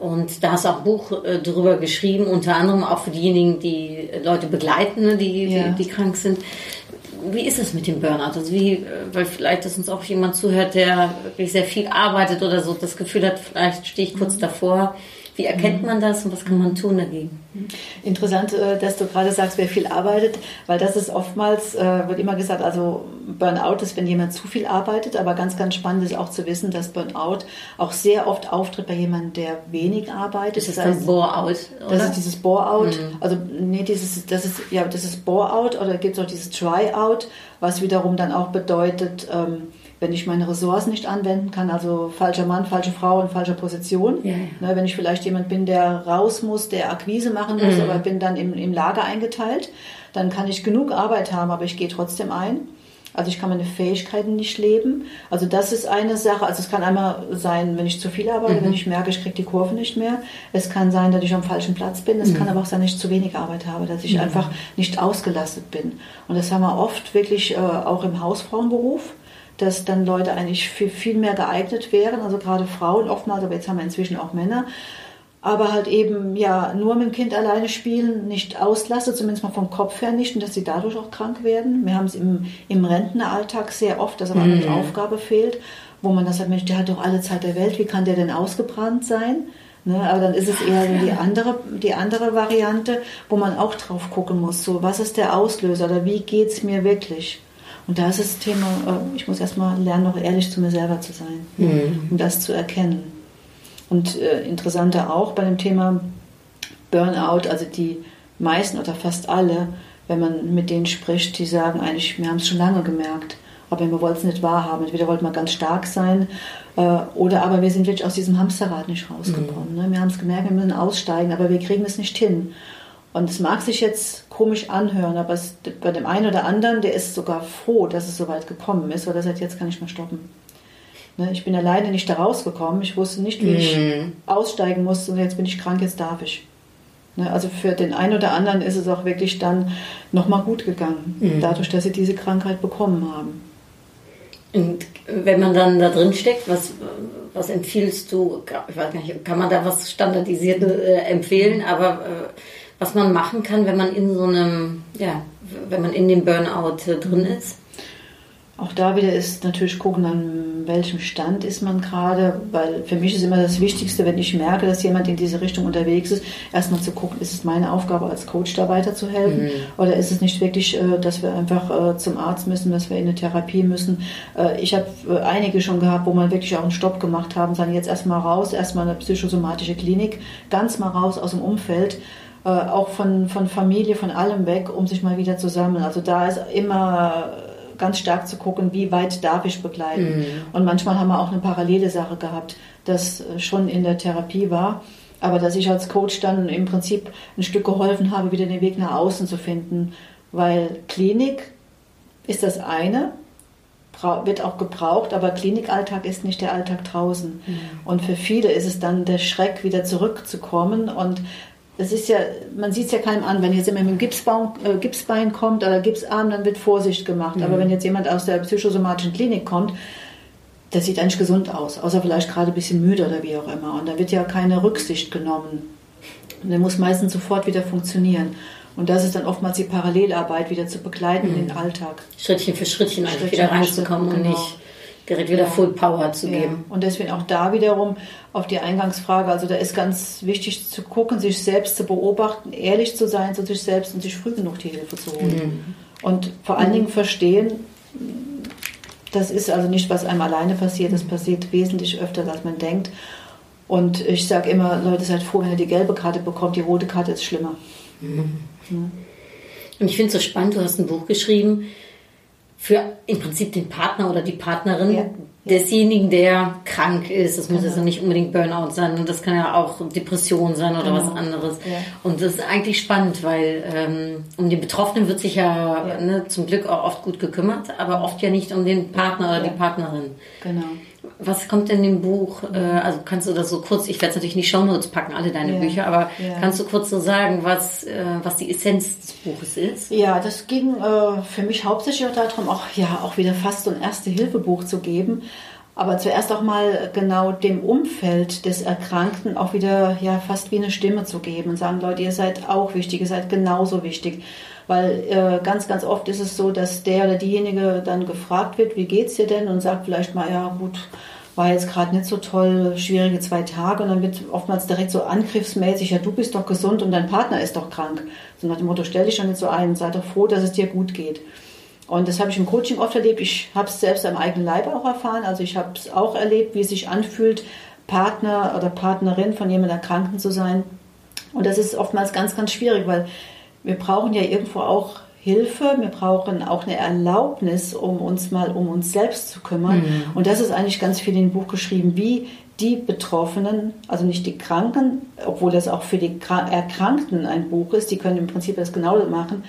Und da hast du auch ein Buch äh, drüber geschrieben, unter anderem auch für diejenigen, die Leute begleiten, ne, die, Ja. die, die krank sind. Wie ist es mit dem Burnout? Also wie, weil vielleicht, dass uns auch jemand zuhört, der wirklich sehr viel arbeitet oder so das Gefühl hat, vielleicht stehe ich kurz davor. Wie erkennt man das und was kann man tun dagegen? Interessant, äh, dass du gerade sagst, wer viel arbeitet, weil das ist oftmals, äh, wird immer gesagt, also Burnout ist, wenn jemand zu viel arbeitet, aber ganz, ganz spannend ist auch zu wissen, dass Burnout auch sehr oft auftritt bei jemandem, der wenig arbeitet. Ist das dann heißt, Bore-out? Das ist dieses Bore-out. Also, nee, dieses, das ist, ja, das ist Bore-out oder gibt es auch dieses Try-out, was wiederum dann auch bedeutet, ähm, wenn ich meine Ressourcen nicht anwenden kann, also falscher Mann, falsche Frau in falscher Position. Ja, ja. Ne, wenn ich vielleicht jemand bin, der raus muss, der Akquise machen muss, aber bin dann im, im Lager eingeteilt, dann kann ich genug Arbeit haben, aber ich gehe trotzdem ein. Also ich kann meine Fähigkeiten nicht leben. Also das ist eine Sache. Also es kann einmal sein, wenn ich zu viel arbeite, wenn ich merke, ich kriege die Kurve nicht mehr. Es kann sein, dass ich am falschen Platz bin. Es kann aber auch sein, dass ich zu wenig Arbeit habe, dass ich einfach nicht ausgelastet bin. Und das haben wir oft wirklich äh, auch im Hausfrauenberuf dass dann Leute eigentlich für viel mehr geeignet wären, also gerade Frauen oftmals, aber jetzt haben wir inzwischen auch Männer, aber halt eben ja nur mit dem Kind alleine spielen, nicht auslasse, zumindest mal vom Kopf her nicht und dass sie dadurch auch krank werden. Wir haben es im, im Rentneralltag sehr oft, dass aber eine Aufgabe fehlt, wo man das sagt, Mensch, der hat doch alle Zeit der Welt, wie kann der denn ausgebrannt sein? Ne, aber dann ist es eher so die andere, die andere Variante, wo man auch drauf gucken muss, so was ist der Auslöser oder wie geht es mir wirklich? Und da ist das Thema, äh, ich muss erstmal lernen, noch ehrlich zu mir selber zu sein, Mhm. um das zu erkennen. Und äh, interessanter auch bei dem Thema Burnout, also die meisten oder fast alle, wenn man mit denen spricht, die sagen eigentlich, wir haben es schon lange gemerkt, aber wir wollten es nicht wahrhaben. Entweder wollten wir ganz stark sein äh, oder aber wir sind wirklich aus diesem Hamsterrad nicht rausgekommen. Ne? Wir haben es gemerkt, wir müssen aussteigen, aber wir kriegen es nicht hin. Und es mag sich jetzt komisch anhören, aber es, bei dem einen oder anderen, der ist sogar froh, dass es so weit gekommen ist, weil er sagt, jetzt kann ich mal stoppen. Ne? Ich bin alleine nicht da rausgekommen. Ich wusste nicht, wie ich aussteigen musste und jetzt bin ich krank, jetzt darf ich. Ne? Also für den einen oder anderen ist es auch wirklich dann nochmal gut gegangen, dadurch, dass sie diese Krankheit bekommen haben. Und wenn man dann da drin steckt, was, was empfiehlst du? Ich weiß nicht, kann man da was standardisiert äh, empfehlen, aber äh, was man machen kann, wenn man in so einem, ja, wenn man in dem Burnout äh, drin ist? Auch da wieder ist natürlich gucken, an welchem Stand ist man gerade, weil für mich ist immer das Wichtigste, wenn ich merke, dass jemand in diese Richtung unterwegs ist, erstmal zu gucken, ist es meine Aufgabe als Coach da weiterzuhelfen oder ist es nicht wirklich, äh, dass wir einfach äh, zum Arzt müssen, dass wir in eine Therapie müssen. Ich habe einige schon gehabt, wo man wirklich auch einen Stopp gemacht haben, sagen jetzt erstmal raus, erstmal eine psychosomatische Klinik, ganz mal raus aus dem Umfeld äh, auch von, von Familie, von allem weg, um sich mal wieder zu sammeln. Also da ist immer ganz stark zu gucken, wie weit darf ich begleiten. Und manchmal haben wir auch eine parallele Sache gehabt, das äh, schon in der Therapie war, aber dass ich als Coach dann im Prinzip ein Stück geholfen habe, wieder den Weg nach außen zu finden, weil Klinik ist das eine, wird auch gebraucht, aber Klinikalltag ist nicht der Alltag draußen. Und für viele ist es dann der Schreck, wieder zurückzukommen und es ist ja, man sieht es ja keinem an, wenn jetzt jemand mit dem Gipsbaum, äh, Gipsbein kommt oder Gipsarm, dann wird Vorsicht gemacht. Aber wenn jetzt jemand aus der psychosomatischen Klinik kommt, der sieht eigentlich gesund aus, außer vielleicht gerade ein bisschen müde oder wie auch immer. Und da wird ja keine Rücksicht genommen. Und der muss meistens sofort wieder funktionieren. Und das ist dann oftmals die Parallelarbeit, wieder zu begleiten in den Alltag. Schrittchen für Schrittchen Schrittchen wieder reinzukommen Schritt, und genau. nicht direkt wieder Ja. Full Power zu Ja. geben. Und deswegen auch da wiederum auf die Eingangsfrage, also da ist ganz wichtig zu gucken, sich selbst zu beobachten, ehrlich zu sein zu sich selbst und sich früh genug die Hilfe zu holen. Und vor allen Dingen verstehen, das ist also nicht, was einem alleine passiert, das passiert wesentlich öfter, als man denkt. Und ich sage immer, Leute, seid froh, wenn ihr die gelbe Karte bekommt, die rote Karte ist schlimmer. Und ich finde es so spannend, du hast ein Buch geschrieben für im Prinzip den Partner oder die Partnerin Ja. desjenigen, der krank ist. Das muss also nicht unbedingt Burnout sein und das kann ja auch Depression sein oder was anderes. Ja. Und das ist eigentlich spannend, weil ähm, um den Betroffenen wird sich ja, Ja. Ne, zum Glück auch oft gut gekümmert, aber oft ja nicht um den Partner oder die Partnerin. Genau. Was kommt denn im Buch? Äh, also kannst du das so kurz, ich werde es natürlich in die Shownotes packen, alle deine Ja. Bücher, aber Ja. kannst du kurz so sagen, was, äh, was die Essenz des Buches ist? Ja, das ging äh, für mich hauptsächlich auch darum, auch, ja, auch wieder fast so ein Erste-Hilfe-Buch zu geben. Aber zuerst auch mal genau dem Umfeld des Erkrankten auch wieder ja, fast wie eine Stimme zu geben und sagen, Leute, ihr seid auch wichtig, ihr seid genauso wichtig. Weil äh, ganz, ganz oft ist es so, dass der oder diejenige dann gefragt wird, wie geht's dir denn? Und sagt vielleicht mal, ja gut, war jetzt gerade nicht so toll, schwierige zwei Tage. Und dann wird oftmals direkt so angriffsmäßig, ja du bist doch gesund und dein Partner ist doch krank. So nach dem Motto, stell dich doch nicht so ein, sei doch froh, dass es dir gut geht. Und das habe ich im Coaching oft erlebt. Ich habe es selbst am eigenen Leib auch erfahren. Also ich habe es auch erlebt, wie es sich anfühlt, Partner oder Partnerin von jemandem Erkrankten zu sein. Und das ist oftmals ganz, ganz schwierig, weil wir brauchen ja irgendwo auch Hilfe, wir brauchen auch eine Erlaubnis, um uns mal um uns selbst zu kümmern. Und das ist eigentlich ganz viel in dem Buch geschrieben, wie die Betroffenen, also nicht die Kranken, obwohl das auch für die Kra- Erkrankten ein Buch ist, die können im Prinzip das genau machen,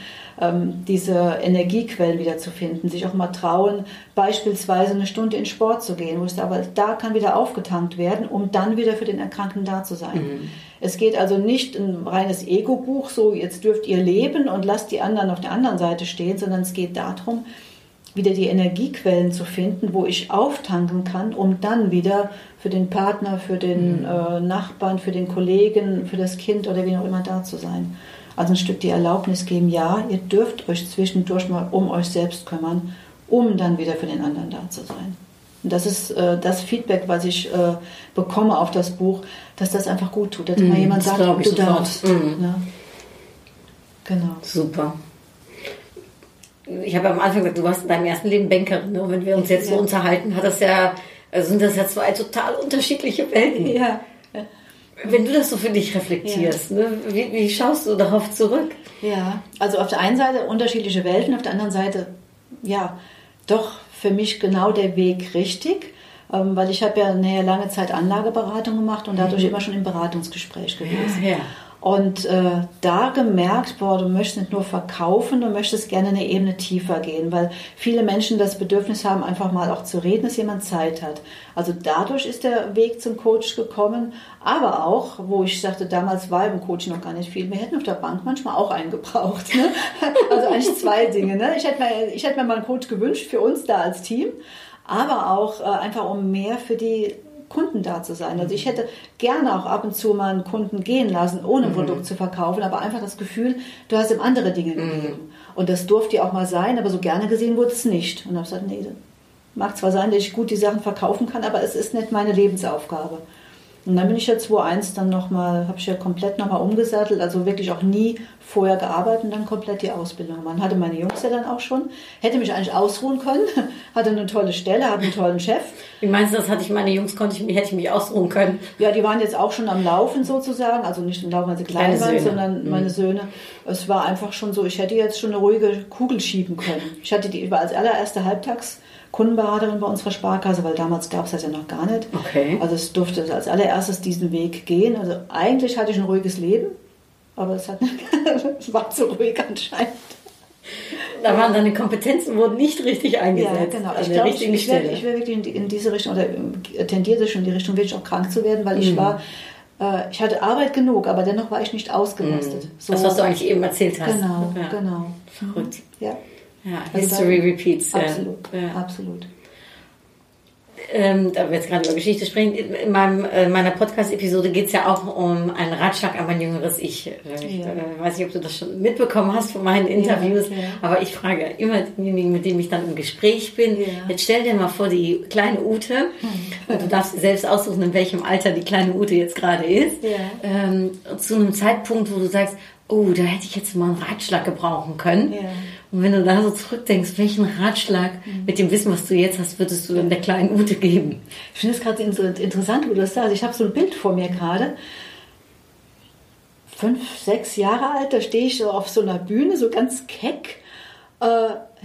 diese Energiequellen wieder zu finden, sich auch mal trauen, beispielsweise eine Stunde in Sport zu gehen, wo ich sage, aber da kann wieder aufgetankt werden, um dann wieder für den Erkrankten da zu sein. Es geht also nicht ein reines Ego-Buch, so jetzt dürft ihr leben und lasst die anderen auf der anderen Seite stehen, sondern es geht darum, wieder die Energiequellen zu finden, wo ich auftanken kann, um dann wieder für den Partner, für den äh, Nachbarn, für den Kollegen, für das Kind oder wie auch immer da zu sein. Also ein Stück die Erlaubnis geben, ja, ihr dürft euch zwischendurch mal um euch selbst kümmern, um dann wieder für den anderen da zu sein. Und das ist äh, das Feedback, was ich äh, bekomme auf das Buch, dass das einfach gut tut. Dass mal jemand das sagt, du sofort. darfst. Mhm. Ne? Genau. Super. Ich habe am Anfang gesagt, du warst in deinem ersten Leben Bankerin. Ne? Und wenn wir uns jetzt so Ja. unterhalten, hat das ja, also sind das ja zwei total unterschiedliche Welten. Ja. Wenn du das so für dich reflektierst, ne? wie, wie schaust du darauf zurück? Ja, also auf der einen Seite unterschiedliche Welten, auf der anderen Seite, ja, doch für mich genau der Weg richtig, ähm, weil ich habe ja eine lange Zeit Anlageberatung gemacht und dadurch immer schon im Beratungsgespräch gewesen. Ja. Und äh, da gemerkt, boah, du möchtest nicht nur verkaufen, du möchtest gerne eine Ebene tiefer gehen, weil viele Menschen das Bedürfnis haben, einfach mal auch zu reden, dass jemand Zeit hat. Also dadurch ist der Weg zum Coach gekommen, aber auch, wo ich sagte, damals war im Coaching noch gar nicht viel, wir hätten auf der Bank manchmal auch einen gebraucht. Ne? Also eigentlich zwei Dinge. Ne? Ich, hätte mir, ich hätte mir mal einen Coach gewünscht für uns da als Team, aber auch äh, einfach um mehr für die Kunden da zu sein. Also ich hätte gerne auch ab und zu mal einen Kunden gehen lassen, ohne ein Produkt zu verkaufen, aber einfach das Gefühl, du hast ihm andere Dinge gegeben. Und das durfte ja auch mal sein, aber so gerne gesehen wurde es nicht. Und dann habe ich gesagt, nee, mag zwar sein, dass ich gut die Sachen verkaufen kann, aber es ist nicht meine Lebensaufgabe. Und dann bin ich ja 2001 dann nochmal, habe ich ja komplett nochmal umgesattelt, also wirklich auch nie vorher gearbeitet und dann komplett die Ausbildung gemacht. Hatte meine Jungs ja dann auch schon, hätte mich eigentlich ausruhen können, hatte eine tolle Stelle, hatte einen tollen Chef. Wie meinst du, das hatte ich meine Jungs, konnte ich, hätte ich mich ausruhen können? Ja, die waren jetzt auch schon am Laufen sozusagen, also nicht am Laufen, weil sie klein waren, sondern meine Söhne. Es war einfach schon so, ich hätte jetzt schon eine ruhige Kugel schieben können. Ich hatte die, war als allererste Halbtags Kundenberaterin bei unserer Sparkasse, weil damals gab es das ja noch gar nicht. Okay. Also es durfte als allererstes diesen Weg gehen. Also eigentlich hatte ich ein ruhiges Leben, aber es, hat, es war zu ruhig anscheinend. Da waren deine Kompetenzen wurden nicht richtig eingesetzt. Ja, genau. Ich der glaube, ich, ich, Stelle. ich werde wirklich in, in diese Richtung oder äh, tendierte schon in die Richtung, wirklich auch krank zu werden, weil Mhm. ich war, äh, ich hatte Arbeit genug, aber dennoch war ich nicht ausgelastet. So- Mhm. das, was du eigentlich eben erzählt hast. Genau, ja. genau. Verrückt. Ja, Ja, Also History da- repeats. Ja. absolut, Ja. absolut. Ähm, da wir jetzt gerade über Geschichte sprechen, in meinem, äh, meiner Podcast-Episode geht es ja auch um einen Ratschlag an mein jüngeres Ich. Äh, Ich Ja. äh, weiß nicht, ob du das schon mitbekommen hast von meinen Interviews, ja. aber ich frage immer denjenigen, mit dem ich dann im Gespräch bin, Ja. jetzt stell dir mal vor, die kleine Ute, und du darfst selbst aussuchen, in welchem Alter die kleine Ute jetzt gerade ist, Ja. ähm, zu einem Zeitpunkt, wo du sagst, oh, da hätte ich jetzt mal einen Ratschlag gebrauchen können. Und wenn du da so zurückdenkst, welchen Ratschlag mit dem Wissen, was du jetzt hast, würdest du dann der kleinen Ute geben? Ich finde es gerade inter- interessant, wo du das sagst. Ich habe so ein Bild vor mir gerade. Fünf, sechs Jahre alt, da stehe ich so auf so einer Bühne, so ganz keck. Äh,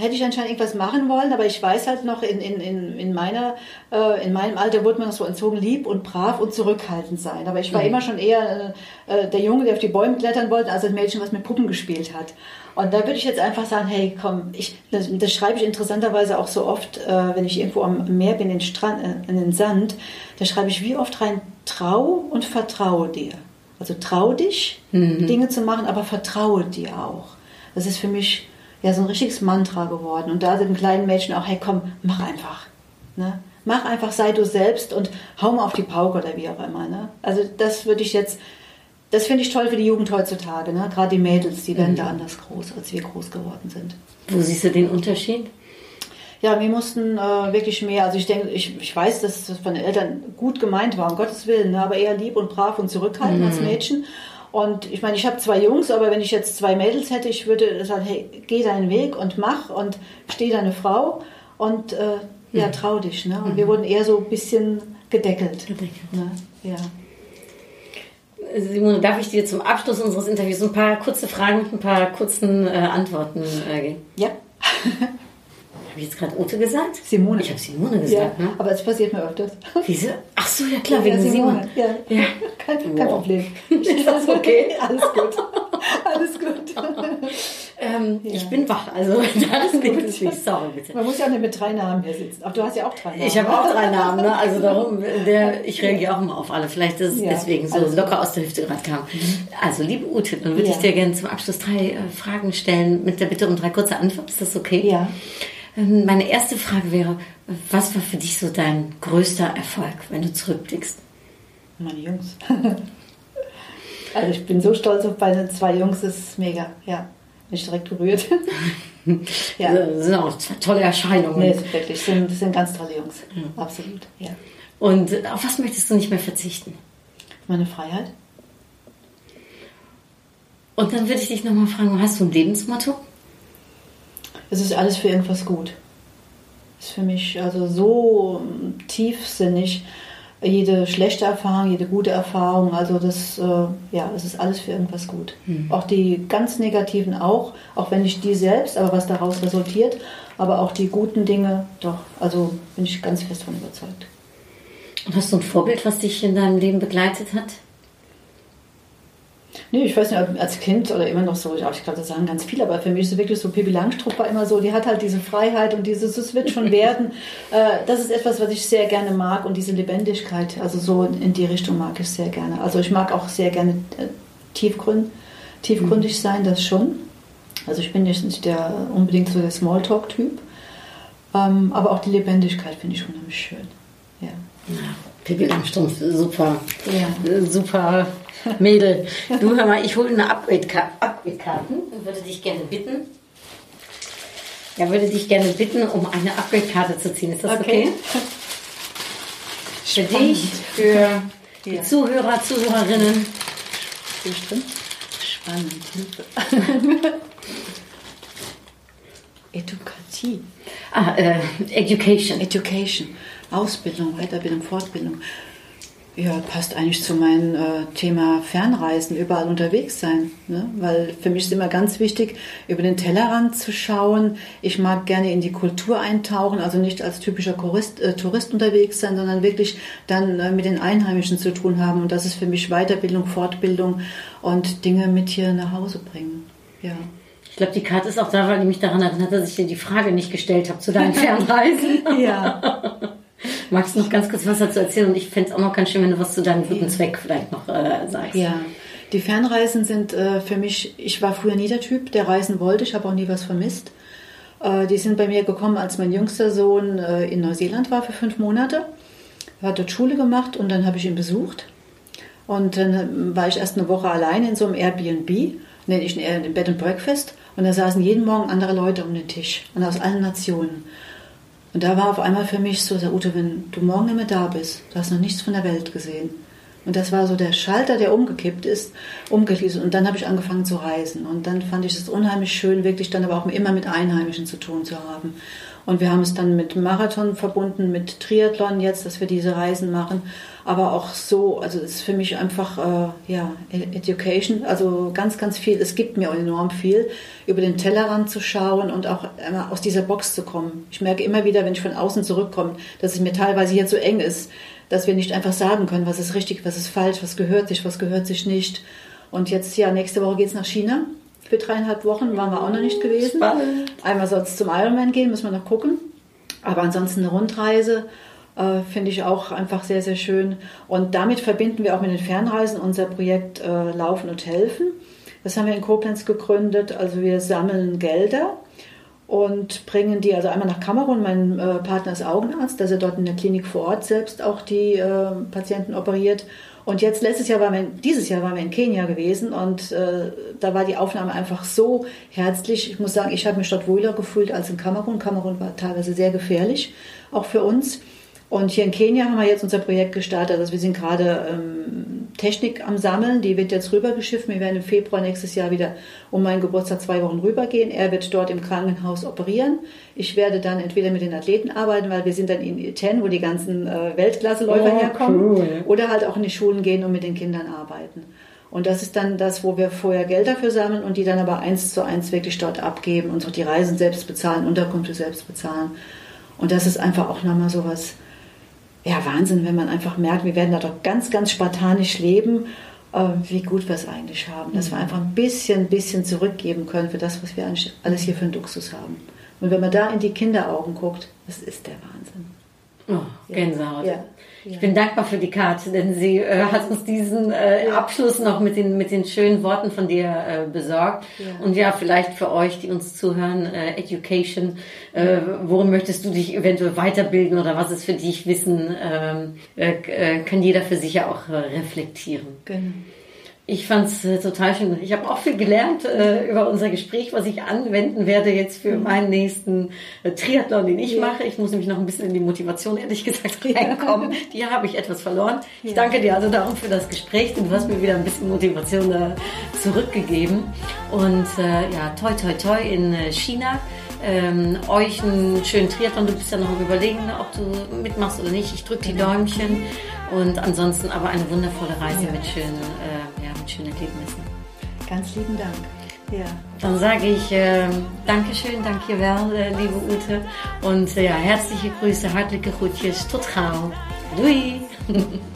hätte ich anscheinend irgendwas machen wollen, aber ich weiß halt noch, in, in, in, in, meiner, äh, in meinem Alter wurde man noch so entzogen, lieb und brav und zurückhaltend sein. Aber ich war immer schon eher äh, der Junge, der auf die Bäume klettern wollte, als ein Mädchen, was mit Puppen gespielt hat. Und da würde ich jetzt einfach sagen, hey, komm, ich, das, das schreibe ich interessanterweise auch so oft, äh, wenn ich irgendwo am Meer bin, in den, Strand, äh, in den Sand, da schreibe ich wie oft rein, trau und vertraue dir. Also trau dich, Dinge zu machen, aber vertraue dir auch. Das ist für mich ja so ein richtiges Mantra geworden. Und da sind kleinen Mädchen auch, hey komm, mach einfach. Ne? Mach einfach, sei du selbst und hau mal auf die Pauke oder wie auch immer. Ne? Also das würde ich jetzt, das finde ich toll für die Jugend heutzutage. Ne? Gerade die Mädels, die werden da anders groß, als wir groß geworden sind. Wo siehst du den Unterschied? Ja, wir mussten äh, wirklich mehr. Also ich denke, ich, ich weiß, dass das von den Eltern gut gemeint war, um Gottes Willen, ne? aber eher lieb und brav und zurückhaltend als Mädchen. Und ich meine, ich habe zwei Jungs, aber wenn ich jetzt zwei Mädels hätte, ich würde sagen, hey, geh deinen Weg und mach und steh deine Frau und äh, ja, trau dich. Ne? Und wir wurden eher so ein bisschen gedeckelt. Gedeckelt. Ne? Ja. Simone, darf ich dir zum Abschluss unseres Interviews ein paar kurze Fragen mit ein paar kurzen äh, Antworten äh, geben? ja, Habe ich jetzt gerade Ute gesagt? Simone. Ich habe Simone ja. gesagt, ne? aber es passiert mir öfters. Wieso? Ach so, ja klar, wegen Ja, Simone. Ja, Ja. Kein, kein Wow. Problem. Ist das okay? Alles gut. Alles gut. Ähm, Ja. Ich bin wach, also das klingt es nicht. Sorry, bitte. Man muss ja auch nicht mit drei Namen hier sitzen. Ach, du hast ja auch drei Namen. Ich habe auch drei Namen, ne? Also darum, der, ich reagiere auch immer auf alle. Vielleicht ist es Ja, deswegen so gut. locker aus der Hüfte gerade kam. Also, liebe Ute, dann würde Ja. ich dir gerne zum Abschluss drei äh, Fragen stellen mit der Bitte um drei kurze Antworten. Ist das okay? Ja. Ähm, Meine erste Frage wäre, was war für dich so dein größter Erfolg, wenn du zurückblickst? Meine Jungs. Also ich bin so stolz auf meine zwei Jungs, das ist mega. Ja, bin ich direkt berührt. Ja. Das sind auch tolle Erscheinungen. Nee, ist wirklich, sind, sind ganz tolle Jungs. Absolut, ja. Und äh, auf was möchtest du nicht mehr verzichten? Meine Freiheit? Und dann würde ich dich nochmal fragen, hast du ein Lebensmotto? Es ist alles für irgendwas gut. Ist für mich also so tiefsinnig. Jede schlechte Erfahrung, jede gute Erfahrung, also das, äh, ja, es ist alles für irgendwas gut. Auch die ganz negativen auch, auch wenn nicht die selbst, aber was daraus resultiert, aber auch die guten Dinge, doch, also bin ich ganz fest von überzeugt. Und hast du ein Vorbild, was dich in deinem Leben begleitet hat? Nee, ich weiß nicht, als Kind oder immer noch so, ja, ich glaube, das sagen ganz viele, aber für mich ist es wirklich so, Pippi Langstrumpf war immer so, die hat halt diese Freiheit und dieses, es wird schon werden. Äh, das ist etwas, was ich sehr gerne mag und diese Lebendigkeit, also so in die Richtung mag ich sehr gerne. Also ich mag auch sehr gerne äh, tiefgrün, tiefgründig sein, das schon. Also ich bin jetzt nicht der, unbedingt so der Smalltalk-Typ, ähm, aber auch die Lebendigkeit finde ich unheimlich schön. Ja. Pippi Langstrumpf, super, Ja. super Mädel. Du hör mal, ich hole eine Upgrade-Karten Upgrade und würde dich gerne bitten. Ja, würde dich gerne bitten, um eine Upgrade-Karte zu ziehen. Ist das okay? Für dich, für die Ja. Zuhörer, Zuhörerinnen. Drin? Spannend. Edukatie. Ah, äh, Education. Education, Ausbildung, Weiterbildung, Fortbildung. Ja, passt eigentlich zu meinem äh, Thema Fernreisen, überall unterwegs sein. Ne? Weil für mich ist immer ganz wichtig, über den Tellerrand zu schauen. Ich mag gerne in die Kultur eintauchen, also nicht als typischer Tourist, äh, Tourist unterwegs sein, sondern wirklich dann äh, mit den Einheimischen zu tun haben. Und das ist für mich Weiterbildung, Fortbildung und Dinge mit hier nach Hause bringen. Ja. Ich glaube, die Karte ist auch da, weil die mich daran erinnert, dass ich dir die Frage nicht gestellt habe zu deinen Fernreisen. Ja. Magst du noch ganz kurz was dazu erzählen? Und ich fände es auch noch ganz schön, wenn du was zu deinem guten Zweck vielleicht noch äh, sagst. Ja, die Fernreisen sind äh, für mich, ich war früher nie der Typ, der reisen wollte, ich habe auch nie was vermisst. Äh, die sind bei mir gekommen, als mein jüngster Sohn äh, in Neuseeland war für fünf Monate. Er hat dort Schule gemacht und dann habe ich ihn besucht. Und dann äh, war ich erst eine Woche allein in so einem Airbnb, nenne ich ein Bed and Breakfast. Und da saßen jeden Morgen andere Leute um den Tisch und aus allen Nationen. Und da war auf einmal für mich so, Ute, wenn du morgen mehr da bist, du hast noch nichts von der Welt gesehen. Und das war so der Schalter, der umgekippt ist, umgeließen. Und dann habe ich angefangen zu reisen. Und dann fand ich es unheimlich schön, wirklich dann aber auch immer mit Einheimischen zu tun zu haben. Und wir haben es dann mit Marathon verbunden, mit Triathlon jetzt, dass wir diese Reisen machen. Aber auch so, also es ist für mich einfach, äh, ja, Education, also ganz, ganz viel. Es gibt mir enorm viel, über den Tellerrand zu schauen und auch immer aus dieser Box zu kommen. Ich merke immer wieder, wenn ich von außen zurückkomme, dass es mir teilweise hier zu eng ist, dass wir nicht einfach sagen können, was ist richtig, was ist falsch, was gehört sich, was gehört sich nicht. Und jetzt, ja, nächste Woche geht es nach China. Für dreieinhalb Wochen waren wir auch noch nicht gewesen. Spannend. Einmal soll es zum Ironman gehen, müssen wir noch gucken. Aber ansonsten eine Rundreise äh, finde ich auch einfach sehr, sehr schön. Und damit verbinden wir auch mit den Fernreisen unser Projekt äh, Laufen und Helfen. Das haben wir in Koblenz gegründet. Also wir sammeln Gelder und bringen die also einmal nach Kamerun. Mein äh, Partner ist Augenarzt, dass er dort in der Klinik vor Ort selbst auch die äh, Patienten operiert. Und jetzt letztes Jahr waren wir, dieses Jahr waren wir in Kenia gewesen und äh, da war die Aufnahme einfach so herzlich. Ich muss sagen, ich habe mich dort wohler gefühlt als in Kamerun. Kamerun war teilweise sehr gefährlich, auch für uns. Und hier in Kenia haben wir jetzt unser Projekt gestartet. Also wir sind gerade ähm, Technik am Sammeln. Die wird jetzt rübergeschifft. Wir werden im Februar nächstes Jahr wieder um meinen Geburtstag zwei Wochen rübergehen. Er wird dort im Krankenhaus operieren. Ich werde dann entweder mit den Athleten arbeiten, weil wir sind dann in Iten, wo die ganzen äh, Weltklasseläufer Oh, herkommen. cool. Oder halt auch in die Schulen gehen und mit den Kindern arbeiten. Und das ist dann das, wo wir vorher Geld dafür sammeln und die dann aber eins zu eins wirklich dort abgeben und auch die Reisen selbst bezahlen, Unterkünfte selbst bezahlen. Und das ist einfach auch nochmal sowas, ja, Wahnsinn, wenn man einfach merkt, wir werden da doch ganz, ganz spartanisch leben, äh, wie gut wir es eigentlich haben. Dass wir einfach ein bisschen, bisschen zurückgeben können für das, was wir eigentlich alles hier für einen Luxus haben. Und wenn man da in die Kinderaugen guckt, das ist der Wahnsinn. Oh, Gänsehaut. Ja. Ich bin dankbar für die Karte, denn sie äh, hat uns diesen äh, Abschluss noch mit den, mit den schönen Worten von dir äh, besorgt. Ja. Und ja, vielleicht für euch, die uns zuhören, äh, Education, äh, worin möchtest du dich eventuell weiterbilden oder was ist für dich Wissen, ähm, äh, kann jeder für sich ja auch reflektieren. Genau. Ich fand's äh, total schön. Ich habe auch viel gelernt äh, über unser Gespräch, was ich anwenden werde jetzt für meinen nächsten äh, Triathlon, den ich mache. Ich muss nämlich noch ein bisschen in die Motivation, ehrlich gesagt, reinkommen. Die habe ich etwas verloren. Ich danke dir also darum für das Gespräch, denn du hast mir wieder ein bisschen Motivation äh, zurückgegeben. Und äh, ja, toi toi toi in äh, China. Ähm, euch einen schönen Triathlon. Du bist ja noch am überlegen, ob du mitmachst oder nicht. Ich drücke die Däumchen. Und ansonsten aber eine wundervolle Reise Ja. mit schönen, äh, ja, mit schönen Erlebnissen. Ganz lieben Dank. Ja. Dann sage ich äh, Dankeschön, danke wel, äh, liebe Ute. Und äh, ja, herzliche Grüße, hartelijke groetjes. Tot gauw. Doei.